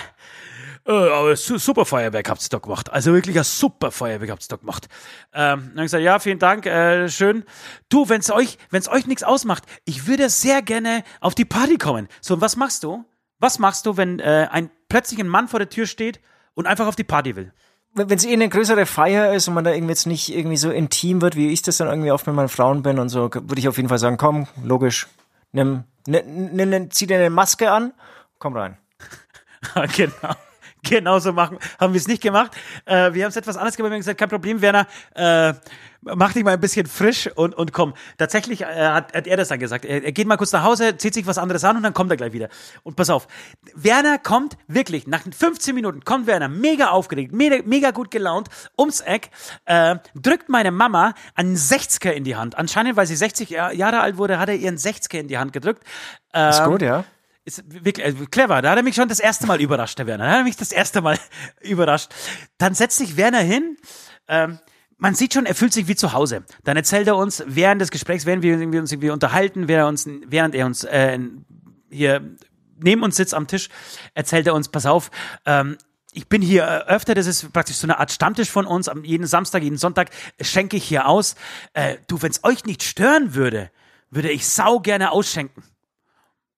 Äh, aber super Feuerwerk habt ihr da gemacht. Also wirklich ein super Feuerwerk habt ihr da gemacht. Ähm, dann habe ich gesagt, ja, vielen Dank, äh, schön. Du, wenn es euch, wenn's euch nichts ausmacht, ich würde sehr gerne auf die Party kommen. So, und was machst du? Was machst du, wenn äh, ein plötzlich ein Mann vor der Tür steht und einfach auf die Party will? wenn es eh eine größere Feier ist und man da irgendwie jetzt nicht irgendwie so intim wird, wie ich das dann irgendwie oft mit meinen Frauen bin und so, würde ich auf jeden Fall sagen, komm, logisch, nimm, nimm, nimm zieh dir eine Maske an, komm rein. [LAUGHS] genau. [LAUGHS] Genauso machen, haben wir es nicht gemacht. Äh, wir haben es etwas anders gemacht. Wir haben gesagt, kein Problem, Werner, äh, mach dich mal ein bisschen frisch und, und komm. Tatsächlich äh, hat, hat er das dann gesagt. Er, er geht mal kurz nach Hause, zieht sich was anderes an und dann kommt er gleich wieder. Und pass auf, Werner kommt wirklich, nach 15 Minuten kommt Werner mega aufgeregt, mega, mega gut gelaunt, ums Eck, äh, drückt meine Mama einen 60er in die Hand. Anscheinend, weil sie 60 Jahre alt wurde, hat er ihren 60er in die Hand gedrückt. Ähm, ist gut, ja ist wirklich also clever. Da hat er mich schon das erste Mal überrascht, der Werner. Da hat er mich das erste Mal [LAUGHS] überrascht. Dann setzt sich Werner hin. Ähm, man sieht schon, er fühlt sich wie zu Hause. Dann erzählt er uns während des Gesprächs, während wir, uns irgendwie unterhalten, während er uns, während er uns äh, hier neben uns sitzt am Tisch, erzählt er uns, pass auf, ähm, ich bin hier äh, öfter, das ist praktisch so eine Art Stammtisch von uns, jeden Samstag, jeden Sonntag schenke ich hier aus. Äh, du, wenn es euch nicht stören würde, würde ich sau gerne ausschenken.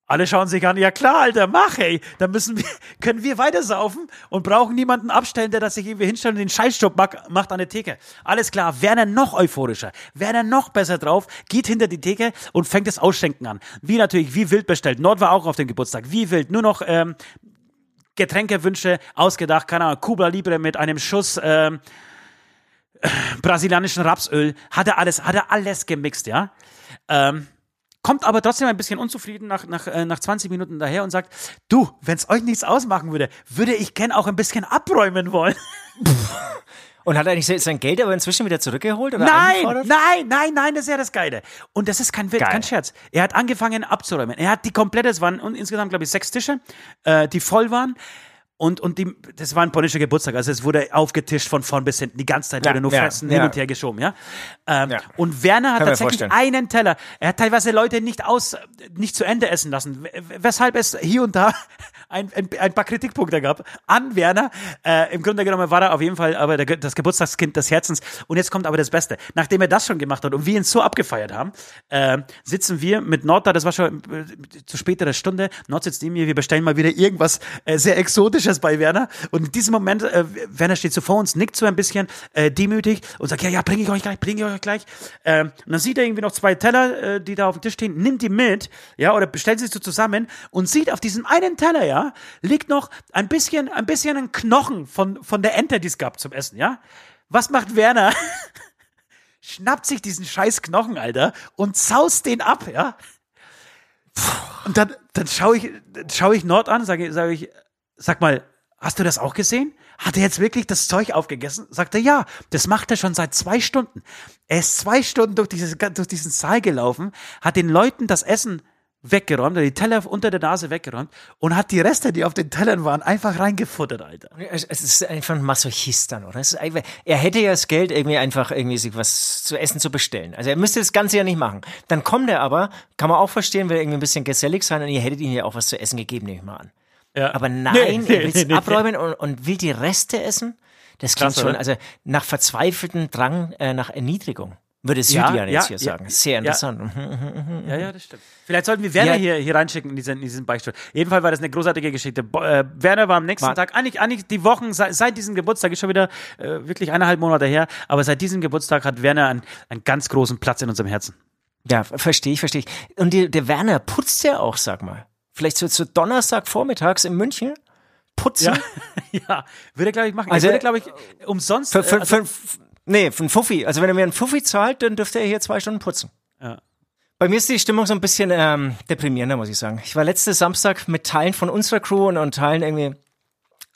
Alle schauen sich an, ja klar, Alter, mach, ey. Dann müssen wir, [LAUGHS] können wir weiter saufen und brauchen niemanden abstellen, der das sich irgendwie hinstellt und den Scheißstopp macht an der Theke. Alles klar, Werner noch euphorischer, Werner noch besser drauf, geht hinter die Theke und fängt das Ausschenken an. Wie natürlich, wie wild bestellt. Nord war auch auf dem Geburtstag, wie wild. Nur noch ähm, Getränkewünsche ausgedacht, keine Ahnung, Cuba Libre mit einem Schuss ähm, äh, [SIGHS] brasilianischen Rapsöl. Hat er alles, hat er alles gemixt, ja. Ähm, kommt aber trotzdem ein bisschen unzufrieden nach, nach, äh, nach 20 Minuten daher und sagt, du, wenn es euch nichts ausmachen würde, würde ich gern auch ein bisschen abräumen wollen. [LAUGHS] Und hat er eigentlich sein Geld aber inzwischen wieder zurückgeholt? Oder nein, nein, nein, nein, das ist ja das Geile. Und das ist kein, kein Scherz. Er hat angefangen abzuräumen. Er hat die komplette, es waren insgesamt, glaube ich, sechs Tische, äh, die voll waren. Und, und die, das war ein polnischer Geburtstag, also es wurde aufgetischt von vorn bis hinten. Die ganze Zeit ja, wurde nur ja, Fressen ja. hin und her geschoben, ja? Ähm, ja. Und Werner hat tatsächlich einen Teller. Er hat teilweise Leute nicht aus, nicht zu Ende essen lassen, weshalb es hier und da [LAUGHS] ein, ein, ein paar Kritikpunkte gab an Werner. Äh, Im Grunde genommen war er auf jeden Fall aber der, das Geburtstagskind des Herzens. Und jetzt kommt aber das Beste. Nachdem er das schon gemacht hat und wir ihn so abgefeiert haben, äh, sitzen wir mit Nord da, das war schon äh, zu späterer Stunde. Nord sitzt neben mir, wir bestellen mal wieder irgendwas äh, sehr exotisches Typisches bei Werner. Und in diesem Moment, äh, Werner steht so vor uns, nickt so ein bisschen äh, demütig und sagt, ja, ja, bringe ich euch gleich, bringe ich euch gleich. Ähm, und dann sieht er irgendwie noch zwei Teller, äh, die da auf dem Tisch stehen, nimmt die mit, ja, oder bestellt sie so zusammen und sieht auf diesem einen Teller, ja, liegt noch ein bisschen, ein bisschen ein Knochen von, von der Ente, die es gab zum Essen, ja. Was macht Werner? [LAUGHS] Schnappt sich diesen scheiß Knochen, Alter, und zaust den ab, ja. Und dann, dann schaue ich, schau ich Nord an, sage sag ich, sag mal, hast du das auch gesehen? Hat er jetzt wirklich das Zeug aufgegessen? Sagt er, ja, das macht er schon seit zwei Stunden. Er ist zwei Stunden durch, dieses, durch diesen Saal gelaufen, hat den Leuten das Essen weggeräumt, die Teller unter der Nase weggeräumt und hat die Reste, die auf den Tellern waren, einfach reingefuttert, Alter. Es ist einfach ein Masochist dann, oder? Einfach, er hätte ja das Geld, irgendwie einfach irgendwie sich was zu essen zu bestellen. Also er müsste das Ganze ja nicht machen. Dann kommt er aber, kann man auch verstehen, will irgendwie ein bisschen gesellig sein und ihr hättet ihm ja auch was zu essen gegeben, nehme ich mal an. Ja. Aber nein, [LAUGHS] nee, er will es nee, abräumen und, und will die Reste essen. Das klingt Klasse, schon, also nach verzweifeltem Drang äh, nach Erniedrigung. Würde Südian ja, jetzt ja, hier sagen. Sehr interessant. Ja, ja, das stimmt. [LAUGHS] Vielleicht sollten wir Werner hier, hier reinschicken in diesen, in diesen Beichtstuhl. Jedenfalls war das eine großartige Geschichte. Bo äh, Werner war am nächsten war Tag, eigentlich, eigentlich die Wochen, seit, seit diesem Geburtstag, ist schon wieder äh, wirklich eineinhalb Monate her, aber seit diesem Geburtstag hat Werner einen, einen ganz großen Platz in unserem Herzen. Ja, verstehe ich, verstehe ich. Und die, der Werner putzt ja auch, sag mal. Vielleicht so zu Donnerstag vormittags in München putzen. Ja, [LAUGHS] ja würde glaube ich machen. Also, würde glaube ich umsonst. Für, für, also, für, nee, für einen Fuffi. Also wenn er mir einen Fuffi zahlt, dann dürfte er hier zwei Stunden putzen. Ja. Bei mir ist die Stimmung so ein bisschen ähm, deprimierender, muss ich sagen. Ich war letzte Samstag mit Teilen von unserer Crew und, und Teilen irgendwie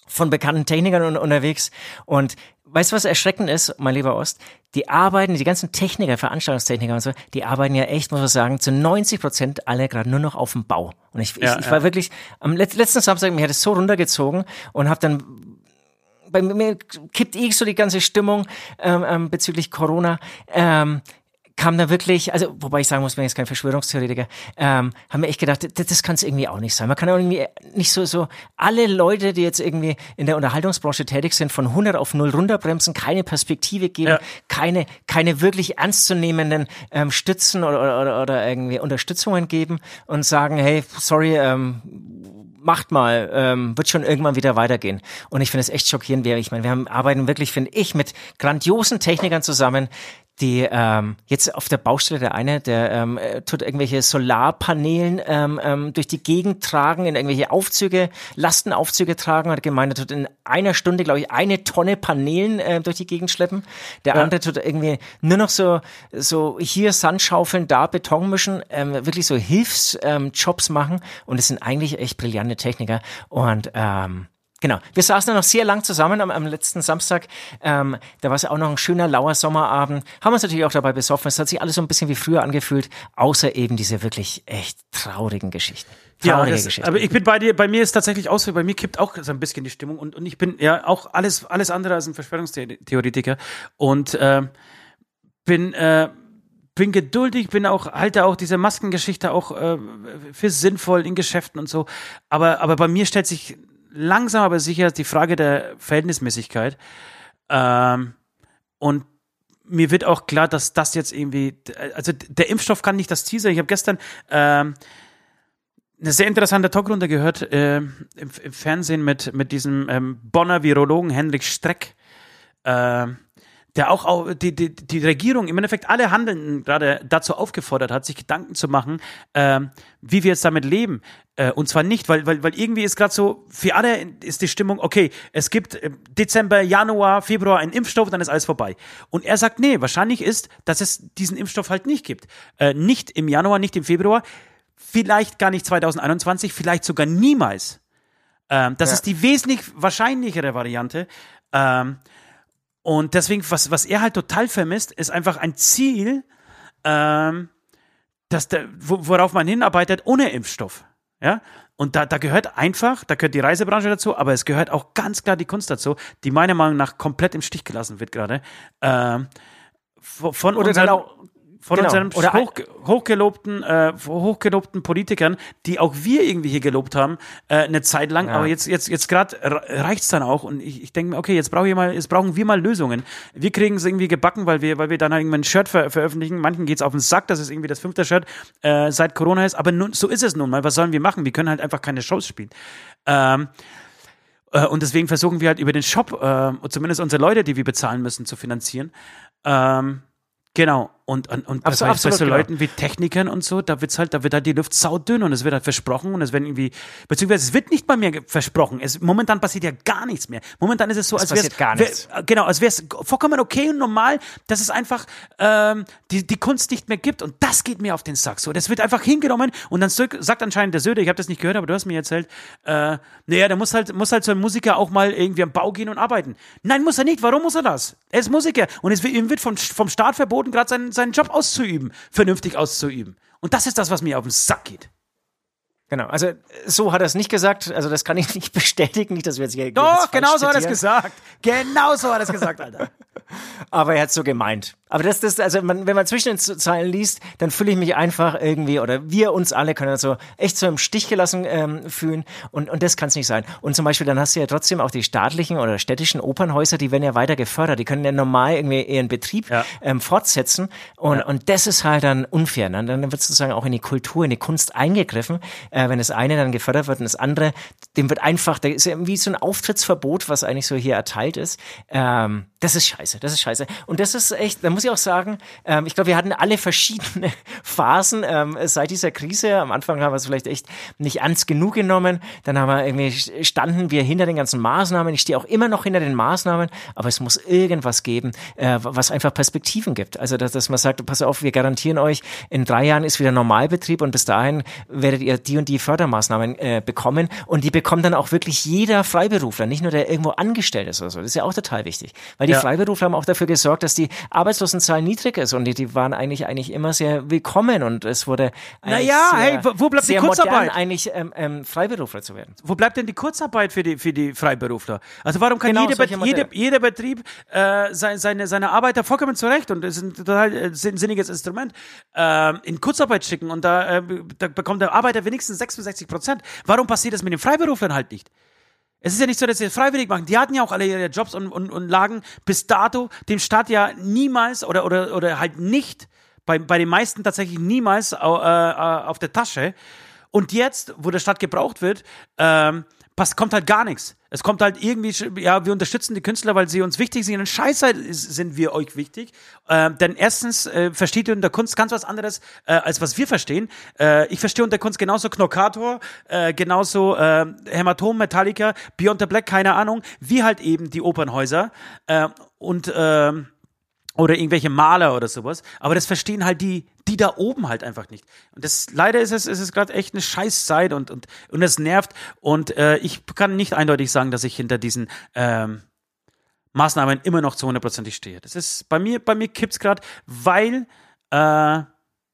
von bekannten Technikern un unterwegs und weißt du, was erschreckend ist, mein lieber Ost? Die arbeiten, die ganzen Techniker, Veranstaltungstechniker und so, die arbeiten ja echt, muss man sagen, zu 90 Prozent alle gerade nur noch auf dem Bau. Und ich, ja, ich, ich ja. war wirklich, am letzten Samstag, mir hat es so runtergezogen und habe dann bei mir kippt eh so die ganze Stimmung ähm, ähm, bezüglich Corona. Ähm, kam da wirklich, also wobei ich sagen muss, ich bin jetzt kein Verschwörungstheoretiker, ähm, haben wir echt gedacht, das, das kann es irgendwie auch nicht sein. Man kann irgendwie nicht so, so alle Leute, die jetzt irgendwie in der Unterhaltungsbranche tätig sind, von 100 auf 0 runterbremsen, keine Perspektive geben, ja. keine, keine wirklich ernstzunehmenden ähm, Stützen oder, oder, oder irgendwie Unterstützungen geben und sagen, hey, sorry, ähm, macht mal, ähm, wird schon irgendwann wieder weitergehen. Und ich finde es echt schockierend, wie ich meine, wir haben, arbeiten wirklich, finde ich, mit grandiosen Technikern zusammen, die ähm, jetzt auf der Baustelle der eine, der ähm, äh, tut irgendwelche Solarpanelen ähm, ähm, durch die Gegend tragen, in irgendwelche Aufzüge, Lastenaufzüge tragen, hat gemeint, er tut in einer Stunde, glaube ich, eine Tonne Panelen äh, durch die Gegend schleppen. Der ja. andere tut irgendwie nur noch so, so hier Sandschaufeln, da Beton mischen, ähm, wirklich so Hilfsjobs ähm, machen und es sind eigentlich echt brillante Techniker und ähm, Genau. Wir saßen dann noch sehr lang zusammen am, am letzten Samstag. Ähm, da war es auch noch ein schöner, lauer Sommerabend. Haben uns natürlich auch dabei besoffen. Es hat sich alles so ein bisschen wie früher angefühlt, außer eben diese wirklich echt traurigen Geschichten. Traurige ja, das, Geschichten. aber ich bin bei dir, bei mir ist tatsächlich aus, bei mir kippt auch so ein bisschen die Stimmung und, und ich bin ja auch alles, alles andere als ein Verschwörungstheoretiker und äh, bin, äh, bin geduldig, bin auch, halte auch diese Maskengeschichte auch äh, für sinnvoll in Geschäften und so. Aber, aber bei mir stellt sich langsam aber sicher die Frage der Verhältnismäßigkeit. Ähm, und mir wird auch klar, dass das jetzt irgendwie, also der Impfstoff kann nicht das Ziel sein. Ich habe gestern ähm, eine sehr interessante Talkrunde gehört äh, im, im, Fernsehen mit, mit diesem ähm, Bonner Virologen Henrik Streck. Äh, der auch, auch die, die, die Regierung im Endeffekt alle Handelnden gerade dazu aufgefordert hat, sich Gedanken zu machen, äh, wie wir jetzt damit leben. Äh, und zwar nicht, weil, weil, weil irgendwie ist gerade so, für alle ist die Stimmung, okay, es gibt äh, Dezember, Januar, Februar einen Impfstoff, dann ist alles vorbei. Und er sagt, nee, wahrscheinlich ist, dass es diesen Impfstoff halt nicht gibt. Äh, nicht im Januar, nicht im Februar, vielleicht gar nicht 2021, vielleicht sogar niemals. Ähm, das ja. ist die wesentlich wahrscheinlichere Variante. Ähm, und deswegen, was, was er halt total vermisst, ist einfach ein Ziel, ähm, dass der, worauf man hinarbeitet ohne Impfstoff. Ja? Und da, da gehört einfach, da gehört die Reisebranche dazu, aber es gehört auch ganz klar die Kunst dazu, die meiner Meinung nach komplett im Stich gelassen wird gerade. Ähm, von Oder unseren, auch von genau. unseren Oder hoch, hochgelobten, äh, hochgelobten Politikern, die auch wir irgendwie hier gelobt haben, äh, eine Zeit lang. Ja. Aber jetzt, jetzt, jetzt gerade reicht's dann auch. Und ich, ich denke mir, okay, jetzt brauche ich mal, jetzt brauchen wir mal Lösungen. Wir kriegen es irgendwie gebacken, weil wir, weil wir dann halt irgendwann ein Shirt ver veröffentlichen. Manchen geht's auf den Sack, dass es irgendwie das fünfte Shirt äh, seit Corona ist. Aber nun, so ist es nun mal. Was sollen wir machen? Wir können halt einfach keine Shows spielen. Ähm, äh, und deswegen versuchen wir halt über den Shop, äh, zumindest unsere Leute, die wir bezahlen müssen, zu finanzieren. Ähm, Genau. Und, und, und absolut, bei, bei so genau. Leuten wie Technikern und so, da wird's halt, da wird halt die Luft saudünn und es wird halt versprochen und es werden irgendwie, beziehungsweise es wird nicht bei mir versprochen. Es, momentan passiert ja gar nichts mehr. Momentan ist es so, als wäre gar nichts. Wär, genau, als wäre es vollkommen okay und normal, dass es einfach ähm, die, die Kunst nicht mehr gibt und das geht mir auf den Sack. So, das wird einfach hingenommen und dann sagt anscheinend der Söder, ich habe das nicht gehört, aber du hast mir erzählt, äh, naja, da muss halt, muss halt so ein Musiker auch mal irgendwie am Bau gehen und arbeiten. Nein, muss er nicht. Warum muss er das? Er ist Musiker und es ihm wird vom, vom Staat verboten, gerade seinen, seinen Job auszuüben vernünftig auszuüben. Und das ist das, was mir auf den Sack geht. Genau, also so hat er es nicht gesagt, also das kann ich [LAUGHS] nicht bestätigen, nicht, dass wir jetzt hier Doch, genau so hat er es gesagt. Genau so hat er es gesagt, Alter. [LAUGHS] Aber er hat so gemeint. Aber das, das, also man, wenn man zwischen den Zeilen liest, dann fühle ich mich einfach irgendwie, oder wir uns alle können so echt so im Stich gelassen ähm, fühlen. Und, und das kann es nicht sein. Und zum Beispiel, dann hast du ja trotzdem auch die staatlichen oder städtischen Opernhäuser, die werden ja weiter gefördert. Die können ja normal irgendwie ihren Betrieb ja. ähm, fortsetzen. Und, ja. und das ist halt dann unfair. Ne? Dann wird sozusagen auch in die Kultur, in die Kunst eingegriffen. Äh, wenn das eine dann gefördert wird und das andere, dem wird einfach, da ist irgendwie so ein Auftrittsverbot, was eigentlich so hier erteilt ist. Ähm, das ist scheiße, das ist scheiße. Und das ist echt, da muss ich auch sagen, ähm, ich glaube, wir hatten alle [LAUGHS] verschiedene Phasen ähm, seit dieser Krise. Am Anfang haben wir es vielleicht echt nicht ernst genug genommen. Dann haben wir irgendwie, standen wir hinter den ganzen Maßnahmen. Ich stehe auch immer noch hinter den Maßnahmen, aber es muss irgendwas geben, äh, was einfach Perspektiven gibt. Also, dass, dass man sagt, pass auf, wir garantieren euch, in drei Jahren ist wieder Normalbetrieb und bis dahin werdet ihr die und die Fördermaßnahmen äh, bekommen. Und die bekommt dann auch wirklich jeder Freiberufler, nicht nur der irgendwo angestellt ist oder so. Das ist ja auch total wichtig. Weil die ja. Freiberufler haben auch dafür gesorgt, dass die Arbeitslosenzahl niedrig ist und die, die waren eigentlich eigentlich immer sehr willkommen und es wurde naja, hey, wo bleibt die Kurzarbeit? eigentlich ähm, ähm, Freiberufler zu werden. Wo bleibt denn die Kurzarbeit für die für die Freiberufler? Also warum kann genau, jeder, jeder, jeder Betrieb äh, seine, seine seine Arbeiter vollkommen zurecht und das ist ein total äh, sinniges Instrument äh, in Kurzarbeit schicken und da, äh, da bekommt der Arbeiter wenigstens 66 Prozent. Warum passiert das mit den Freiberuflern halt nicht? Es ist ja nicht so, dass sie das freiwillig machen. Die hatten ja auch alle ihre Jobs und, und, und lagen bis dato dem Staat ja niemals oder, oder, oder halt nicht, bei, bei den meisten tatsächlich niemals äh, äh, auf der Tasche. Und jetzt, wo der Staat gebraucht wird, ähm, passt, kommt halt gar nichts. Es kommt halt irgendwie, ja, wir unterstützen die Künstler, weil sie uns wichtig sind. In Scheiße sind wir euch wichtig. Äh, denn erstens äh, versteht ihr unter Kunst ganz was anderes, äh, als was wir verstehen. Äh, ich verstehe unter Kunst genauso Knockator, äh, genauso äh, Hämatom, Metallica, Beyond the Black, keine Ahnung, wie halt eben die Opernhäuser. Äh, und äh, oder irgendwelche Maler oder sowas. Aber das verstehen halt die, die da oben halt einfach nicht. Und das leider ist es, ist es gerade echt eine Scheißzeit und und und es nervt. Und äh, ich kann nicht eindeutig sagen, dass ich hinter diesen ähm, Maßnahmen immer noch zu hundertprozentig stehe. Das ist bei mir, bei mir kippt's gerade, weil äh,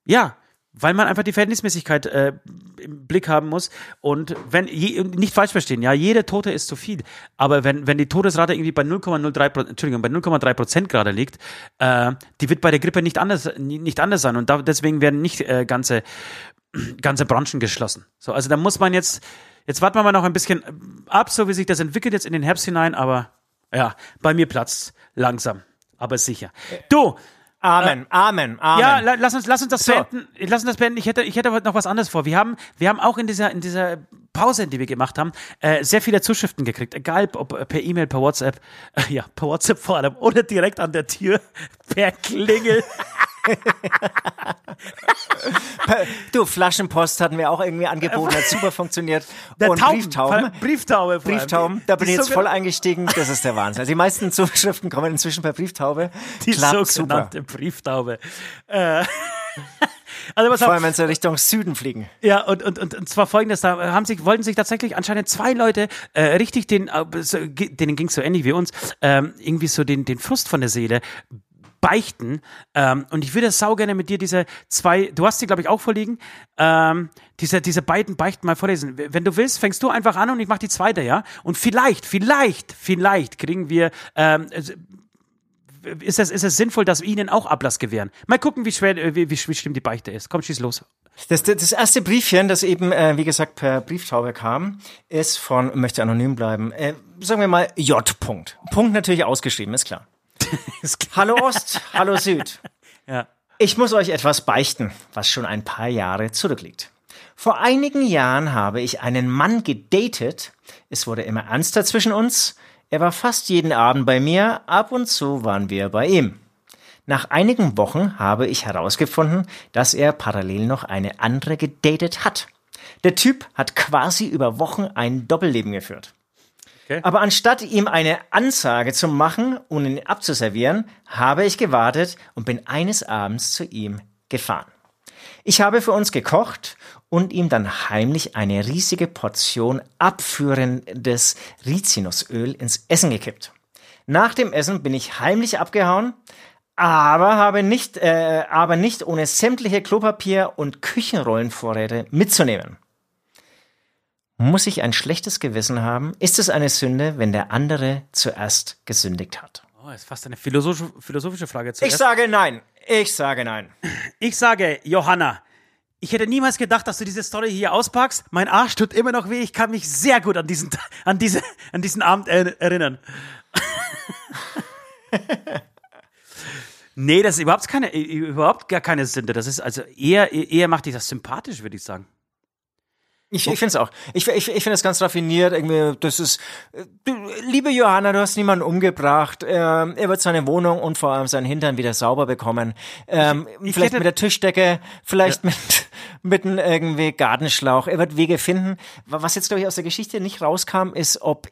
ja weil man einfach die Verhältnismäßigkeit äh, im Blick haben muss. Und wenn, je, nicht falsch verstehen, ja, jede Tote ist zu viel. Aber wenn, wenn die Todesrate irgendwie bei 0,03, Entschuldigung, bei 0,3 Prozent gerade liegt, äh, die wird bei der Grippe nicht anders, nicht anders sein. Und da, deswegen werden nicht äh, ganze, [CLEARS THROAT] ganze Branchen geschlossen. So, also da muss man jetzt, jetzt warten wir mal noch ein bisschen ab, so wie sich das entwickelt jetzt in den Herbst hinein, aber ja, bei mir platzt langsam, aber sicher. Du, Amen, äh, Amen, Amen. Ja, la, lass uns, lass uns das so. beenden. Lass uns das beenden. Ich hätte, ich hätte noch was anderes vor. Wir haben, wir haben auch in dieser, in dieser Pause, die wir gemacht haben, äh, sehr viele Zuschriften gekriegt. Egal, ob per E-Mail, per WhatsApp, äh, [LAUGHS] ja, per WhatsApp vor allem oder direkt an der Tür [LAUGHS] per Klingel. [LAUGHS] du, Flaschenpost hatten wir auch irgendwie angeboten, hat super funktioniert. Der und Tauben, Brieftauben. Brieftaube. Brieftaube. Da bin ich jetzt voll eingestiegen. Das ist der Wahnsinn. Also die meisten Zuschriften kommen inzwischen per Brieftaube. [LAUGHS] Die Klappt sogenannte super. Brieftaube. Äh. [LAUGHS] Also Vor allem, wenn sie Richtung Süden fliegen. Ja, und, und, und, und zwar folgendes, da haben sich, wollten sich tatsächlich anscheinend zwei Leute äh, richtig den, äh, so, denen ging es so ähnlich wie uns, ähm, irgendwie so den, den Frust von der Seele beichten. Ähm, und ich würde sau gerne mit dir diese zwei, du hast sie, glaube ich, auch vorliegen, ähm, diese, diese beiden Beichten mal vorlesen. Wenn du willst, fängst du einfach an und ich mache die zweite, ja? Und vielleicht, vielleicht, vielleicht kriegen wir, ähm, ist es, ist es sinnvoll, dass wir ihnen auch Ablass gewähren? Mal gucken, wie schwer, äh, wie, wie, wie schlimm die Beichte ist. Komm, schieß los. Das, das erste Briefchen, das eben, äh, wie gesagt, per Brieftaube kam, ist von, möchte anonym bleiben, äh, sagen wir mal J. Punkt natürlich ausgeschrieben, ist klar. Hallo Ost, hallo Süd. [LAUGHS] Ja. Ich muss euch etwas beichten, was schon ein paar Jahre zurückliegt. Vor einigen Jahren habe ich einen Mann gedatet. Es wurde immer ernster zwischen uns. Er war fast jeden Abend bei mir, ab und zu waren wir bei ihm. Nach einigen Wochen habe ich herausgefunden, dass er parallel noch eine andere gedatet hat. Der Typ hat quasi über Wochen ein Doppelleben geführt. Okay. Aber anstatt ihm eine Ansage zu machen und ihn abzuservieren, habe ich gewartet und bin eines Abends zu ihm gefahren. Ich habe für uns gekocht und ihm dann heimlich eine riesige Portion abführendes Rizinusöl ins Essen gekippt. Nach dem Essen bin ich heimlich abgehauen, aber habe nicht, äh, aber nicht ohne sämtliche Klopapier und Küchenrollenvorräte mitzunehmen. Muss ich ein schlechtes Gewissen haben? Ist es eine Sünde, wenn der andere zuerst gesündigt hat? Oh, das ist fast eine philosophische, philosophische Frage zuerst. Ich sage nein. Ich sage nein. Ich sage, Johanna, ich hätte niemals gedacht, dass du diese Story hier auspackst. Mein Arsch tut immer noch weh. Ich kann mich sehr gut an diesen, [LAUGHS] an diese, an diesen Abend erinnern. [LAUGHS] nee, das ist überhaupt keine, überhaupt gar keine Sünde. Das ist also eher, eher macht dich das sympathisch, würde ich sagen. Ich, ich finde es auch. Ich, ich, ich finde es ganz raffiniert. Irgendwie, das ist, du, liebe Johanna, du hast niemanden umgebracht. Ähm, er wird seine Wohnung und vor allem seinen Hintern wieder sauber bekommen. Ähm, ich, ich vielleicht hätte, mit der Tischdecke, vielleicht ja. mit, mit einem irgendwie Gartenschlauch. Er wird Wege finden. Was jetzt, glaube ich, aus der Geschichte nicht rauskam, ist, ob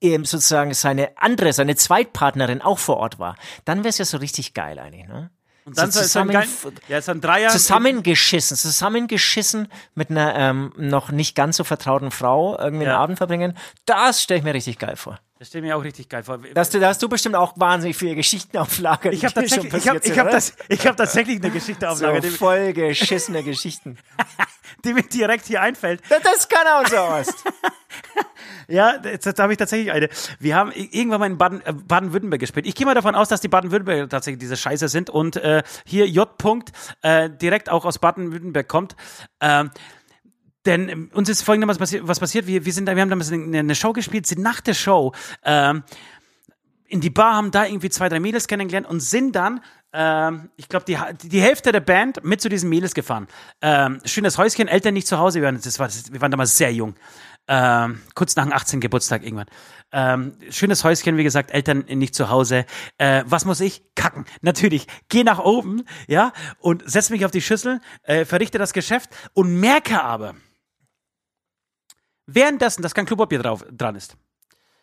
eben sozusagen seine andere, seine Zweitpartnerin auch vor Ort war. Dann wäre es ja so richtig geil eigentlich, ne? Und dann so zusammen, so ein, ja, so ein Dreier zusammengeschissen, zusammengeschissen mit einer ähm, noch nicht ganz so vertrauten Frau irgendwie ja. einen Abend verbringen. Das stelle ich mir richtig geil vor. Das stelle ich mir auch richtig geil vor. Das, da hast du bestimmt auch wahnsinnig viele Geschichten auf Lager. Ich habe tatsächlich, ich hab, ich hab das, ich hab tatsächlich eine Geschichte auf Lager. So voll geschissene Geschichten. [LAUGHS] die mir direkt hier einfällt. Das, das kann auch so Ost. [LAUGHS] Ja, jetzt, habe ich tatsächlich eine. Wir haben irgendwann mal in Baden, äh, Baden-Württemberg gespielt. Ich gehe mal davon aus, dass die Baden-Württemberg tatsächlich diese Scheiße sind und äh, hier J. -Punkt, äh, direkt auch aus Baden-Württemberg kommt. Ähm, denn ähm, uns ist folgendermaßen passi was passiert. Wir, wir, sind da, wir haben damals eine, eine Show gespielt, sind nach der Show ähm, in die Bar, haben da irgendwie zwei, drei Mädels kennengelernt und sind dann ähm, ich glaube, die, die Hälfte der Band mit zu diesen Mädels gefahren. Ähm, schönes Häuschen, Eltern nicht zu Hause, wir waren, das war, wir waren damals sehr jung ähm, kurz nach dem 18. Geburtstag irgendwann. Ähm, schönes Häuschen, wie gesagt, Eltern nicht zu Hause. Äh, was muss ich? Kacken. Natürlich. Geh nach oben, ja, und setz mich auf die Schüssel, äh, verrichte das Geschäft und merke aber, währenddessen, dass kein Klopapier drauf, dran ist.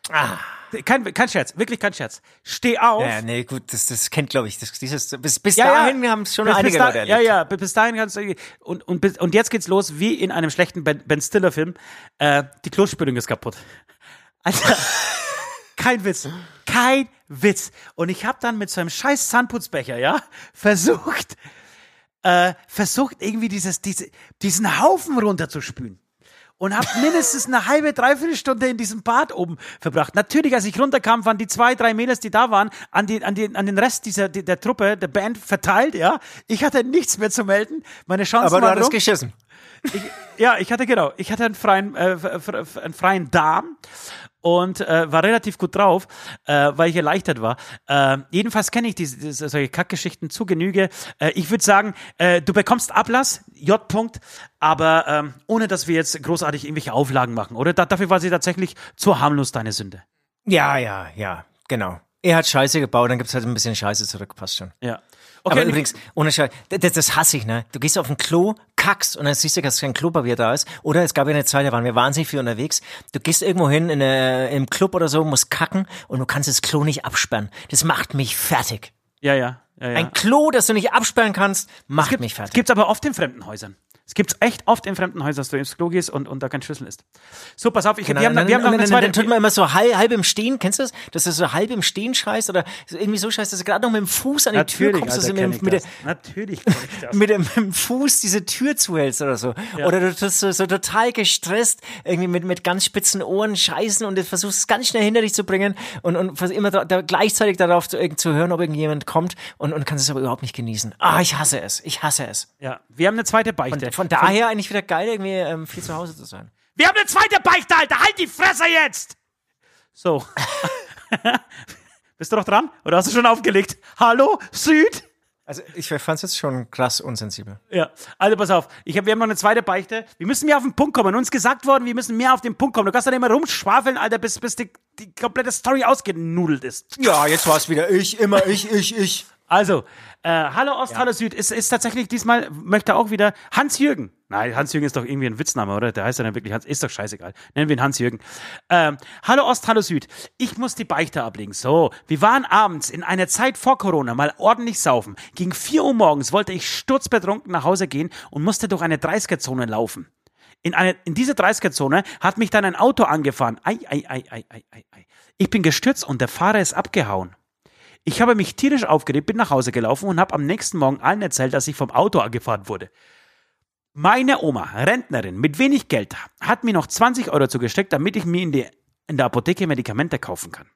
Ah. Kein, kein Scherz, wirklich kein Scherz. Steh auf. Ja, nee, gut, das, das kennt, glaube ich, das, dieses, bis, bis ja, dahin ja, haben es schon bis, einige bis da, Leute erlebt. Ja, ja, bis dahin kannst du, und, und, bis, und jetzt geht's los, wie in einem schlechten Ben, ben Stiller Film, äh, die Klospülung ist kaputt. Alter, [LAUGHS] kein Witz, kein Witz. Und ich habe dann mit so einem scheiß Zahnputzbecher, ja, versucht, äh, versucht irgendwie dieses, diese, diesen Haufen runterzuspülen und habe mindestens eine halbe, dreiviertel Stunde in diesem Bad oben verbracht. Natürlich, als ich runterkam, waren die zwei, drei Mädels, die da waren, an, die, an, die, an den Rest dieser der, der Truppe, der Band verteilt, ja. Ich hatte nichts mehr zu melden. Meine Chancen Aber du hattest geschissen. Ich, ja, ich hatte genau, ich hatte einen freien, äh, einen freien Darm und äh, war relativ gut drauf, äh, weil ich erleichtert war. Äh, jedenfalls kenne ich diese, diese solche Kackgeschichten zu Genüge. Äh, ich würde sagen, äh, du bekommst Ablass, J. -Punkt, aber ähm, ohne dass wir jetzt großartig irgendwelche Auflagen machen, oder? Da, dafür war sie tatsächlich zu harmlos deine Sünde. Ja, ja, ja, genau. Er hat Scheiße gebaut, dann gibt's halt ein bisschen Scheiße zurück, passt schon. Ja. Okay, aber übrigens, ohne Scheiß, das, das hasse ich, ne? Du gehst auf ein Klo, kackst und dann siehst du, dass kein Klopapier da ist. Oder es gab ja eine Zeit, da waren wir wahnsinnig viel unterwegs. Du gehst irgendwo hin in eine, im Club oder so, musst kacken und du kannst das Klo nicht absperren. Das macht mich fertig. Ja, ja. ja, ja. Ein Klo, das du nicht absperren kannst, macht gibt, mich fertig. Gibt's aber oft in fremden Häusern. Es gibt echt oft in fremden Häusern, dass du ins Klo gehst und, und da kein Schlüssel ist. So, pass auf, ich, genau, wir haben, dann, wir haben noch eine zweite. Dann tut man immer so halb, halb im Stehen, kennst du das? Dass du so halb im Stehen scheißt oder irgendwie so scheißt, dass du gerade noch mit dem Fuß an die Natürlich, Tür kommst. Alter, dass du mit, mit, Natürlich [LAUGHS] mit, dem, mit dem Fuß diese Tür zuhältst oder so. Ja. Oder du tust so, so total gestresst, irgendwie mit, mit ganz spitzen Ohren scheißen und du versuchst es ganz schnell hinter dich zu bringen und, und immer da, gleichzeitig darauf zu, zu hören, ob irgendjemand kommt und, und kannst es aber überhaupt nicht genießen. Ah, ich hasse es. Ich hasse es. Ja, wir haben eine zweite Beichte. Von, von daher eigentlich wieder geil, irgendwie ähm, viel zu Hause zu sein. Wir haben eine zweite Beichte, Alter! Halt die Fresse jetzt! So. [LAUGHS] Bist du noch dran? Oder hast du schon aufgelegt? Hallo, Süd? Also ich fand es jetzt schon krass unsensibel. Ja, also pass auf, ich hab, wir haben noch eine zweite Beichte. Wir müssen mehr auf den Punkt kommen. Uns gesagt worden, wir müssen mehr auf den Punkt kommen. Du kannst dann immer rumschwafeln, Alter, bis, bis die, die komplette Story ausgenudelt ist. Ja, jetzt war es wieder ich, immer ich, ich, ich. Also, äh, Hallo Ost, ja. Hallo Süd ist, ist tatsächlich diesmal, möchte auch wieder Hans-Jürgen. Nein, Hans-Jürgen ist doch irgendwie ein Witzname, oder? Der heißt ja dann wirklich Hans, ist doch scheißegal. Nennen wir ihn Hans-Jürgen. Ähm, Hallo Ost, Hallo Süd. Ich muss die Beichte ablegen. So, wir waren abends in einer Zeit vor Corona mal ordentlich saufen. Gegen 4 Uhr morgens wollte ich sturzbetrunken nach Hause gehen und musste durch eine 30er-Zone laufen. In, eine, in diese 30er-Zone hat mich dann ein Auto angefahren. Ei, ei, ei, ei, ei, ei, ei. Ich bin gestürzt und der Fahrer ist abgehauen. Ich habe mich tierisch aufgeregt, bin nach Hause gelaufen und habe am nächsten Morgen allen erzählt, dass ich vom Auto angefahren wurde. Meine Oma, Rentnerin, mit wenig Geld, hat mir noch 20 Euro zugesteckt, damit ich mir in, die, in der Apotheke Medikamente kaufen kann.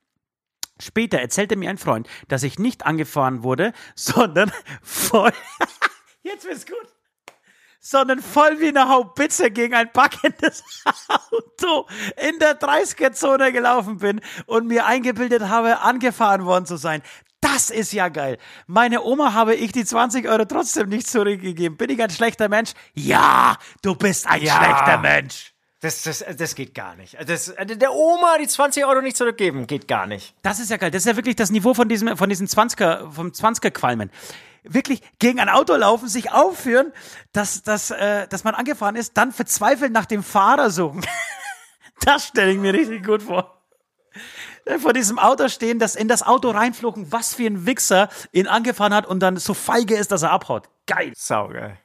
später erzählte mir ein Freund, dass ich nicht angefahren wurde, [LAUGHS] sondern voll. [LAUGHS] Jetzt wird's gut. Sondern voll wie eine Haubitze gegen ein packendes [LAUGHS] Auto in der 30er-Zone gelaufen bin und mir eingebildet habe, angefahren worden zu sein. Das ist ja geil. Meine Oma habe ich die 20 Euro trotzdem nicht zurückgegeben. Bin ich ein schlechter Mensch? Ja, du bist ein ja. schlechter Mensch. Das, das, das geht gar nicht. Das, der Oma die 20 Euro nicht zurückgeben, geht gar nicht. Das ist ja geil. Das ist ja wirklich das Niveau von diesem, von diesen 20er, vom 20er Qualmen. Wirklich gegen ein Auto laufen, sich aufführen, dass, dass, äh, dass man angefahren ist, dann verzweifelt nach dem Fahrer suchen. [LAUGHS] das stelle ich mir richtig gut vor vor diesem Auto stehen, das in das Auto reinflogen, was für ein Wichser ihn angefahren hat und dann so feige ist, dass er abhaut. Geil. Saugeil.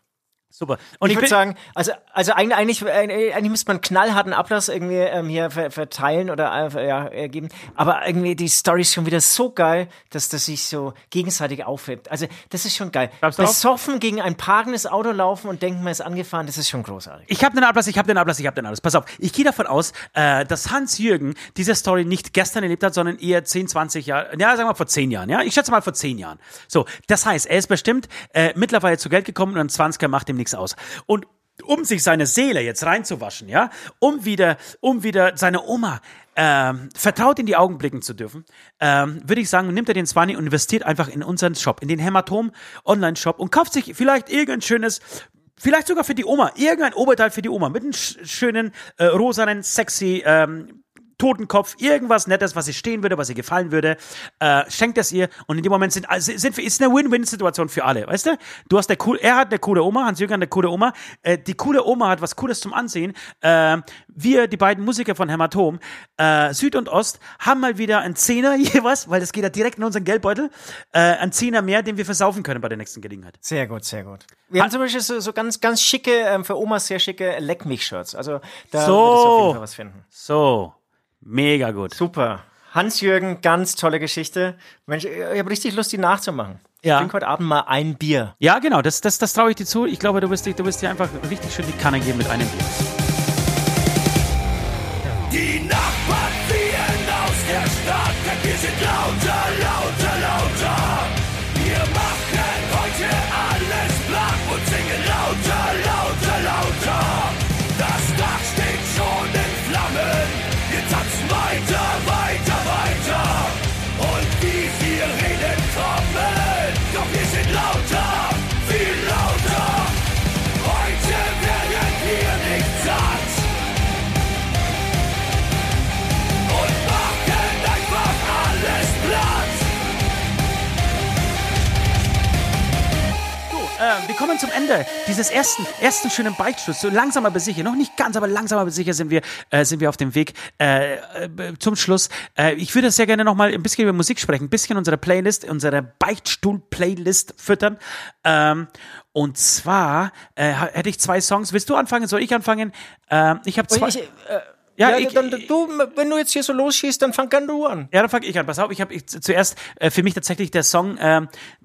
Super. Und ich, ich würde sagen, also, also eigentlich, eigentlich, äh, müsste man knallharten Ablass irgendwie ähm, hier verteilen oder äh, ja, geben. Aber irgendwie die Story ist schon wieder so geil, dass das sich so gegenseitig aufhebt. Also das ist schon geil. Besoffen gegen ein parkendes Auto laufen und denken, man ist angefahren, das ist schon großartig. Ich habe den Ablass, ich habe den Ablass, ich habe den Ablass. Pass auf, ich gehe davon aus, äh, dass Hans-Jürgen diese Story nicht gestern erlebt hat, sondern eher 10, 20 Jahre, ja, sagen wir vor 10 Jahren, ja? Ich schätze mal vor 10 Jahren. So, das heißt, er ist bestimmt äh, mittlerweile zu Geld gekommen und ein 20er macht ihm nichts aus. Und um sich seine Seele jetzt reinzuwaschen, ja, um wieder, um wieder seine Oma ähm, vertraut in die Augen blicken zu dürfen, ähm, würde ich sagen, nimmt er den Zwanni und investiert einfach in unseren Shop, in den Hämatom Online Shop und kauft sich vielleicht irgendein schönes Vielleicht sogar für die Oma, irgendein Oberteil für die Oma mit einem schönen, äh, rosanen, sexy ähm, Totenkopf, irgendwas Nettes, was ihr stehen würde, was ihr gefallen würde, äh, schenkt es ihr und in dem Moment sind, also sind ist eine Win-Win-Situation für alle, weißt du? Du hast der cool, er hat eine coole Oma, Hans-Jürgen hat eine coole Oma, äh, die coole Oma hat was Cooles zum Ansehen, äh, wir, die beiden Musiker von Hämatom, äh, Süd und Ost, haben mal wieder einen Zehner [LAUGHS] jeweils, weil das geht ja direkt in unseren Geldbeutel, äh, einen Zehner mehr, den wir versaufen können bei der nächsten Gelegenheit. Sehr gut, sehr gut. Wir ha haben zum Beispiel so, so ganz, ganz schicke, ähm, für Omas sehr schicke Leck mich Shirts. Also da so, wird es auf jeden Fall was finden. So. Mega gut. Super. Hans-Jürgen, ganz tolle Geschichte. Mensch, ich habe richtig Lust, die nachzumachen. Ja. Ich trinke heute Abend mal ein Bier. Ja, genau, das, das, das traue ich dir zu. Ich glaube, du wirst, du wirst dir einfach richtig schön die Kanne geben mit einem Bier. Wir kommen zum Ende dieses ersten, ersten schönen Beichtstuhls. So langsam aber sicher, noch nicht ganz, aber langsam aber sicher sind wir, äh, sind wir auf dem Weg äh, äh, zum Schluss. Äh, ich würde sehr gerne noch mal ein bisschen über Musik sprechen, ein bisschen unsere Playlist, unsere Beichtstuhl-Playlist füttern. Ähm, und zwar äh, hätte ich zwei Songs. Willst du anfangen? Soll ich anfangen? Äh, ich habe zwei. Ich, äh, ja, ja ich, dann, du, wenn du jetzt hier so losschießt, dann fang gern du an. Ja, dann fang ich an. Pass auf, ich habe zuerst äh, für mich tatsächlich der Song, äh,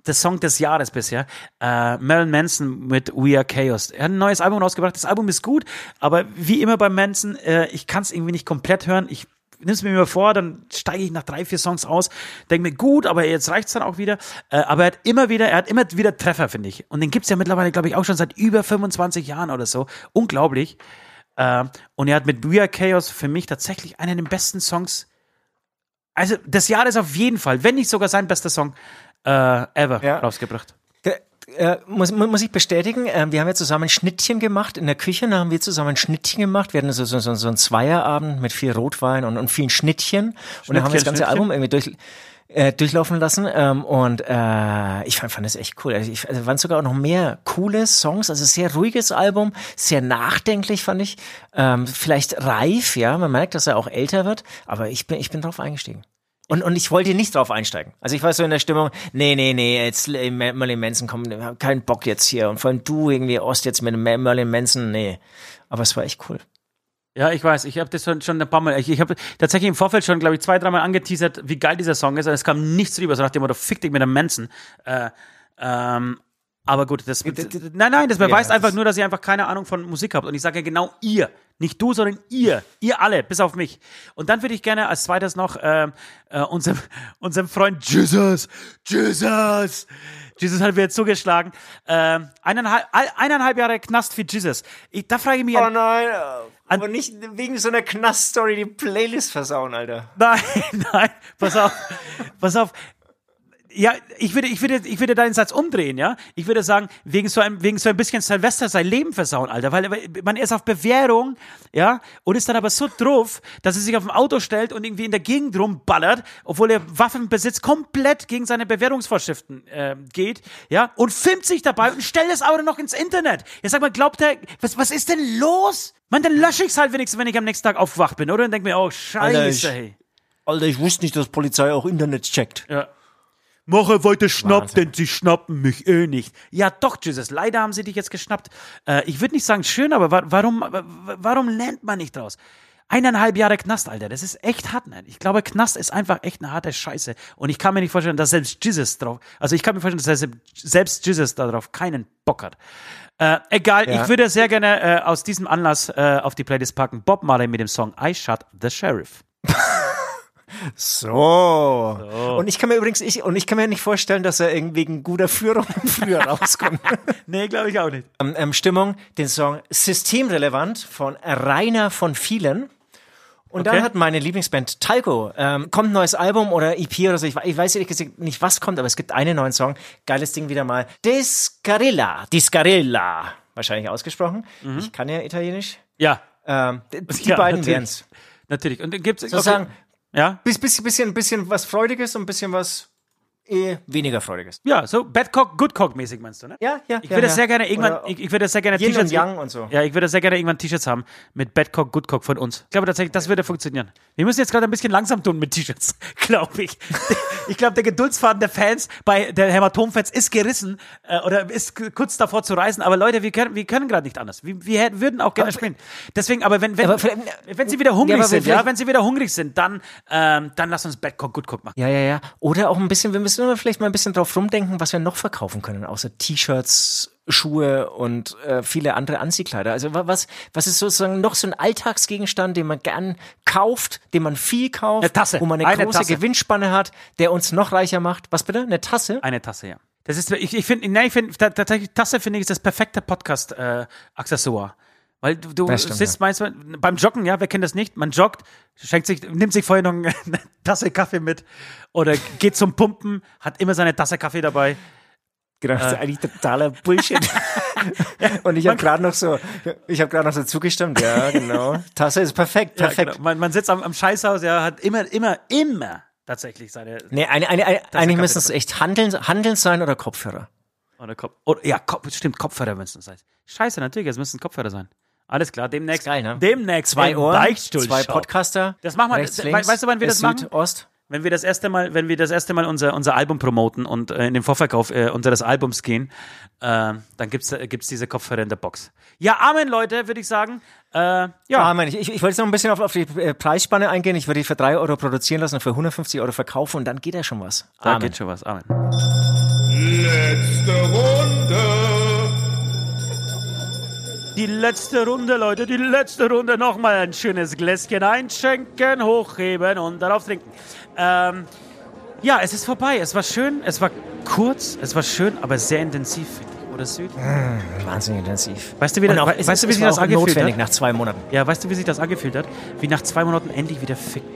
der Song des Jahres bisher. Äh, Marilyn Manson mit We Are Chaos. Er hat ein neues Album rausgebracht. Das Album ist gut, aber wie immer bei Manson, äh, ich kann es irgendwie nicht komplett hören. Ich nimm's mir mal vor, dann steige ich nach drei, vier Songs aus, denke mir, gut, aber jetzt reicht's dann auch wieder. Äh, aber er hat immer wieder, er hat immer wieder Treffer, finde ich. Und den gibt's ja mittlerweile, glaube ich, auch schon seit über 25 Jahren oder so. Unglaublich. Äh, und er hat mit We Are Chaos für mich tatsächlich einen der besten Songs, also des Jahres auf jeden Fall, wenn nicht sogar sein bester Song äh, ever ja. rausgebracht. Äh, muss, muss ich bestätigen, äh, wir haben ja zusammen Schnittchen gemacht. In der Küche da haben wir zusammen Schnittchen gemacht. Wir hatten so, so, so, so einen Zweierabend mit viel Rotwein und, und vielen Schnittchen. Und dann haben wir das ganze Album irgendwie durch äh, durchlaufen lassen ähm, und äh, ich fand, fand das echt cool. Also ich also waren sogar auch noch mehr coole Songs, also sehr ruhiges Album, sehr nachdenklich fand ich, ähm, vielleicht reif, ja, man merkt, dass er auch älter wird, aber ich bin ich bin drauf eingestiegen. Und, und ich wollte nicht drauf einsteigen. Also ich war so in der Stimmung, nee, nee, nee, jetzt Merlin Manson kommt, keinen Bock jetzt hier. Und vor allem du irgendwie Ost jetzt mit Merlin Manson, nee. Aber es war echt cool. Ja, ich weiß. Ich habe das schon, schon ein paar Mal. Ich, ich habe tatsächlich im Vorfeld schon, glaube ich, zwei, dreimal angeteasert, wie geil dieser Song ist. Und es kam nichts drüber, so nach dem Motto, fick dich mit einem Manson. Äh, ähm, Aber gut, das, nein, nein, das beweist ja, einfach nur, dass ihr einfach keine Ahnung von Musik habt. Und ich sage ja genau ihr. Nicht du, sondern ihr. Ihr alle, bis auf mich. Und dann würde ich gerne als zweites noch äh, äh, unserem, [LAUGHS] unserem Freund Jesus, Jesus, Jesus hat mir zugeschlagen. Äh, eineinhalb, eineinhalb Jahre Knast für Jesus. Ich, da frage ich mich. Oh nein, aber nicht wegen so einer Knast-Story die Playlist versauen, Alter. Nein, [LAUGHS] nein, pass auf, pass auf. Ja, ich würde, ich würde, ich würde deinen Satz umdrehen, ja. Ich würde sagen, wegen so einem, wegen so ein bisschen Silvester sein Leben versauen, Alter, weil man ist auf Bewährung, ja, und ist dann aber so drauf, dass er sich auf dem Auto stellt und irgendwie in der Gegend rumballert, obwohl er Waffenbesitz komplett gegen seine Bewährungsvorschriften äh, geht, ja, und filmt sich dabei und stellt das Auto noch ins Internet. Jetzt sag mal, glaubt er, was, was ist denn los? Man, dann lösche ich's halt wenigstens, wenn ich am nächsten Tag aufgewacht bin, oder? Und denk mir, oh, scheiße, Alter, ich, hey. Alter, ich wusste nicht, dass Polizei auch Internet checkt. Ja. Mache weiter schnapp, denn sie schnappen mich eh nicht. Ja, doch, Jesus, leider haben sie dich jetzt geschnappt. Äh, ich würde nicht sagen schön, aber wa warum, warum lernt man nicht draus? Eineinhalb Jahre Knast, Alter, das ist echt hart, ne? Ich glaube, Knast ist einfach echt eine harte Scheiße. Und ich kann mir nicht vorstellen, dass selbst Jesus drauf, also ich kann mir vorstellen, dass selbst Jesus darauf keinen Bock hat. Äh, egal, ja. ich würde sehr gerne äh, aus diesem Anlass äh, auf die Playlist packen. Bob Marley mit dem Song I Shot the Sheriff. [LAUGHS] So. so. Und ich kann mir übrigens, ich, und ich kann mir nicht vorstellen, dass er irgendwie wegen guter Führung [LAUGHS] früher rauskommt. [LAUGHS] nee, glaube ich auch nicht. Ähm, ähm, Stimmung, den Song Systemrelevant von Rainer von Vielen. Und okay. dann hat meine Lieblingsband Talco, ähm, kommt ein neues Album oder EP oder so, ich, ich weiß ehrlich gesagt nicht, was kommt, aber es gibt einen neuen Song, geiles Ding wieder mal. Discarilla, Discarilla, wahrscheinlich ausgesprochen. Mhm. Ich kann ja Italienisch. Ja. Ähm, die [LAUGHS] ja, beiden wären's. Natürlich. Und gibt's sozusagen okay. Ja. Bisschen, bisschen, bisschen, was Freudiges und ein bisschen was eh weniger Freudiges. Ja, so Bad Cock, Good Cock mäßig meinst du, ne? Ja, ja. Ich würde ja, sehr gerne irgendwann, ich, ich würde sehr gerne T-Shirts Young und so. Ja, ich würde sehr gerne irgendwann T-Shirts haben mit Bad Cock, Good Cock von uns. Ich glaube tatsächlich, das würde funktionieren. Wir müssen jetzt gerade ein bisschen langsam tun mit T-Shirts, [LAUGHS] glaube ich. [LAUGHS] ich glaube, der Geduldsfaden der Fans bei der Hämatom-Fans ist gerissen äh, oder ist kurz davor zu reißen. Aber Leute, wir können, wir können gerade nicht anders. Wir, wir würden auch gerne aber, spielen. Deswegen, aber wenn, wenn, aber wenn sie wieder hungrig ja, sind, ja, wenn sie wieder hungrig sind, dann, ähm, dann lass uns Bad Cock, Good Cock machen. Ja, ja, ja. Oder auch ein bisschen, wir müssen vielleicht mal ein bisschen drauf rumdenken, was wir noch verkaufen können, außer T-Shirts, Schuhe und äh, viele andere Anziehkleider. Also was, was ist sozusagen noch so ein Alltagsgegenstand, den man gern kauft, den man viel kauft, eine Tasse. wo man eine, eine große Tasse. Gewinnspanne hat, der uns noch reicher macht. Was bitte? Eine Tasse? Eine Tasse, ja. Das ist, ich, ich finde, nein, ich finde, tatsächlich, Tasse finde ich ist das perfekte Podcast-Accessoire. Äh, weil du, du stimmt, sitzt ja. meistens beim Joggen, ja, wer kennt das nicht? Man joggt, schenkt sich, nimmt sich vorher noch eine [LAUGHS] Tasse Kaffee mit oder geht zum Pumpen, hat immer seine Tasse Kaffee dabei. Genau, das ist äh. eigentlich totaler Bullshit. [LAUGHS] und ich habe gerade noch so, ich habe gerade noch so zugestimmt, ja, genau. Tasse ist perfekt, perfekt. Ja, genau. man, man, sitzt am, am Scheißhaus, ja, hat immer, immer, immer tatsächlich seine. Nee, eine, eine, eine, eigentlich müssen es echt Handeln, Handeln sein oder Kopfhörer. Oder Kopf, oder, ja, Kopf, stimmt, Kopfhörer müssen es sein. Scheiße, natürlich, es müssen Kopfhörer sein. Alles klar, demnächst. Geil, ne? Demnächst. Zwei Ohren, zwei Podcaster. Das machen wir. Rechts, links, weißt du, wann wir das machen? Süd, Ost wenn wir das erste Mal, wenn wir das erste Mal unser, unser Album promoten und äh, in den Vorverkauf äh, unseres Albums gehen, äh, dann gibt's äh, gibt's diese Kopfhörer in der Box. Ja, Amen, Leute, würde ich sagen. Äh, ja. Amen. Ich, ich, ich wollte jetzt noch ein bisschen auf, auf die äh, Preisspanne eingehen. Ich würde die für drei Euro produzieren lassen und für 150 Euro verkaufen und dann geht ja schon was. Da Amen. geht schon was. Amen. Letzte Runde. Die letzte Runde, Leute, die letzte Runde. Nochmal ein schönes Gläschen einschenken, hochheben und darauf trinken. Ähm, ja, es ist vorbei. Es war schön, es war kurz, es war schön, aber sehr intensiv, finde ich. Oder Süd? Mmh, wahnsinnig intensiv. Weißt du, wie, das, auch, weißt du, wie sich das angefühlt notwendig hat? nach zwei Monaten. Ja, weißt du, wie sich das angefühlt hat? Wie nach zwei Monaten endlich wieder ficken.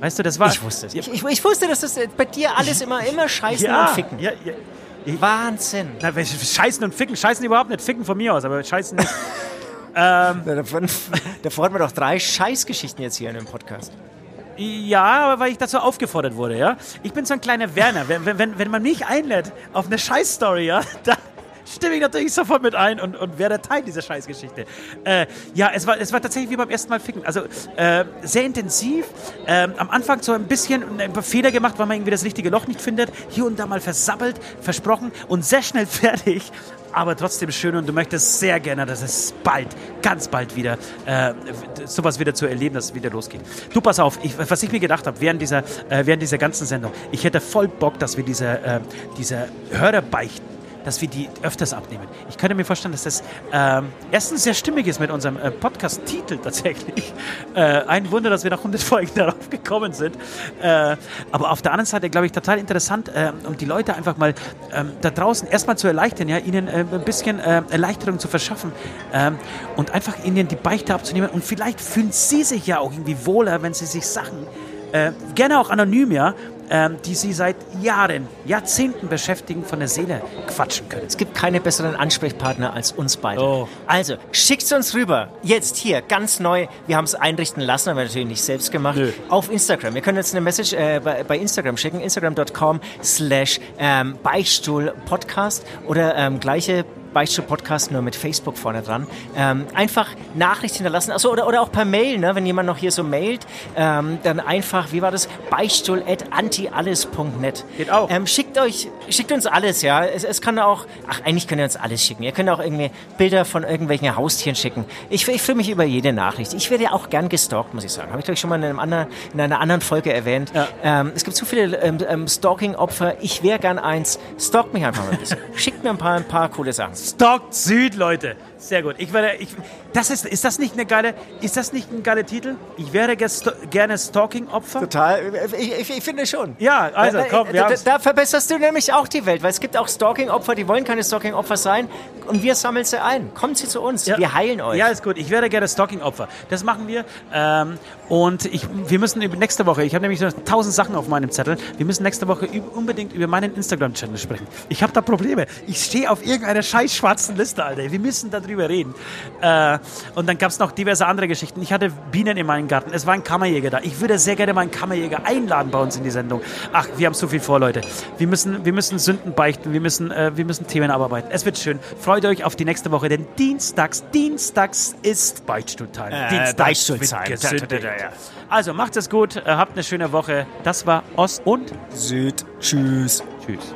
Weißt du, das war. Ich wusste es. Ich, ich, ich, wusste, dass das bei dir alles immer, immer scheißen ja, und ficken. Ja, ja. Wahnsinn. Na, scheißen und ficken. Scheißen überhaupt nicht. Ficken von mir aus, aber scheißen nicht. [LAUGHS] ähm, davon, [LAUGHS] davor hatten wir doch drei Scheißgeschichten jetzt hier in dem Podcast. Ja, aber weil ich dazu aufgefordert wurde, ja. Ich bin so ein kleiner Werner. Wenn, wenn, wenn man mich einlädt auf eine Scheißstory, ja, [LAUGHS] dann stimme ich natürlich sofort mit ein und, und werde Teil dieser Scheißgeschichte. Äh, ja, es war, es war tatsächlich wie beim ersten Mal ficken. Also äh, sehr intensiv. Äh, am Anfang so ein bisschen ein paar Fehler gemacht, weil man irgendwie das richtige Loch nicht findet. Hier und da mal versabbelt, versprochen und sehr schnell [LAUGHS] fertig. Aber trotzdem schön und du möchtest sehr gerne, dass es bald, ganz bald wieder äh, sowas wieder zu erleben, dass es wieder losgeht. Du pass auf, ich, was ich mir gedacht habe während dieser, äh, während dieser ganzen Sendung, ich hätte voll Bock, dass wir diese, äh, diese Hörerbeichten dass wir die öfters abnehmen. Ich könnte mir vorstellen, dass das ähm, erstens sehr stimmig ist mit unserem äh, Podcast-Titel tatsächlich. [LAUGHS] Äh, ein Wunder, dass wir nach 100 [LAUGHS] Folgen darauf gekommen sind. Äh, aber auf der anderen Seite, glaube ich, total interessant, äh, um die Leute einfach mal ähm, da draußen erstmal zu erleichtern, ja, ihnen äh, ein bisschen äh, Erleichterung zu verschaffen ähm, und einfach ihnen die Beichte abzunehmen. Und vielleicht fühlen sie sich ja auch irgendwie wohler, wenn sie sich Sachen äh, gerne auch anonym, ja, ähm, die sie seit Jahren, Jahrzehnten beschäftigen, von der Seele quatschen können. Es gibt keine besseren Ansprechpartner als uns beide. Oh. Also, schickt es uns rüber. Jetzt hier, ganz neu. Wir haben es einrichten lassen, aber natürlich nicht selbst gemacht. Nö. Auf Instagram. Wir können jetzt eine Message äh, bei, bei, Instagram schicken. Instagram.com slash ähm, Beichtstuhl Podcast oder ähm, gleiche Beichtstuhl-Podcast nur mit Facebook vorne dran. Ähm, einfach Nachricht hinterlassen, also oder, oder auch per Mail, ne, wenn jemand noch hier so mailt, ähm, dann einfach, wie war das? Beichtstuhl.antialles.net. Geht auch. Ähm, schickt euch, schickt uns alles, ja. Es, es kann auch, ach, eigentlich könnt ihr uns alles schicken. Ihr könnt auch irgendwie Bilder von irgendwelchen Haustieren schicken. Ich, ich freue mich über jede Nachricht. Ich werde ja auch gern gestalkt, muss ich sagen. Habe ich, glaube ich, schon mal in, einem anderen, in einer anderen Folge erwähnt. Ja. Ähm, es gibt zu viele ähm, ähm, Stalking-Opfer. Ich wäre gern eins. Stalkt mich einfach mal ein bisschen. [LAUGHS] Schickt mir ein paar, ein paar coole Sachen. Stalkt Süd, Leute. Sehr gut. Ich werde, ich, das ist, ist das nicht eine geile, ist das nicht ein geiler Titel? Ich wäre gerne Stalking-Opfer. Total. Ich, ich, ich, finde schon. Ja, also komm. Da, da, da, verbesserst du nämlich auch die Welt, weil es gibt auch Stalking-Opfer, die wollen keine Stalking-Opfer sein und wir sammeln sie ein. Kommt sie zu uns. Ja. Wir heilen euch. Ja, ist gut. Ich wäre gerne Stalking-Opfer. Das machen wir. Ähm, und ich, wir müssen nächste Woche, ich habe nämlich tausend Sachen auf meinem Zettel, wir müssen nächste Woche unbedingt über meinen Instagram-Channel sprechen. Ich habe da Probleme. Ich stehe auf irgendeiner scheiß schwarzen Liste, Alter. Wir müssen darüber drüber reden. Äh, und dann gab es noch diverse andere Geschichten. Ich hatte Bienen in meinem Garten. Es war ein Kammerjäger da. Ich würde sehr gerne mal einen Kammerjäger einladen bei uns in die Sendung. Ach, wir haben so viel vor, Leute. Wir müssen, wir müssen Sünden beichten. Wir müssen, äh, wir müssen Themen abarbeiten. Es wird schön. Freut euch auf die nächste Woche, denn Dienstags, Dienstags ist Beichtstuhltime. Äh, Dienstags Beichtstuhltime. Also macht es gut, äh, habt eine schöne Woche. Das war Ost und Süd. Tschüss. Tschüss.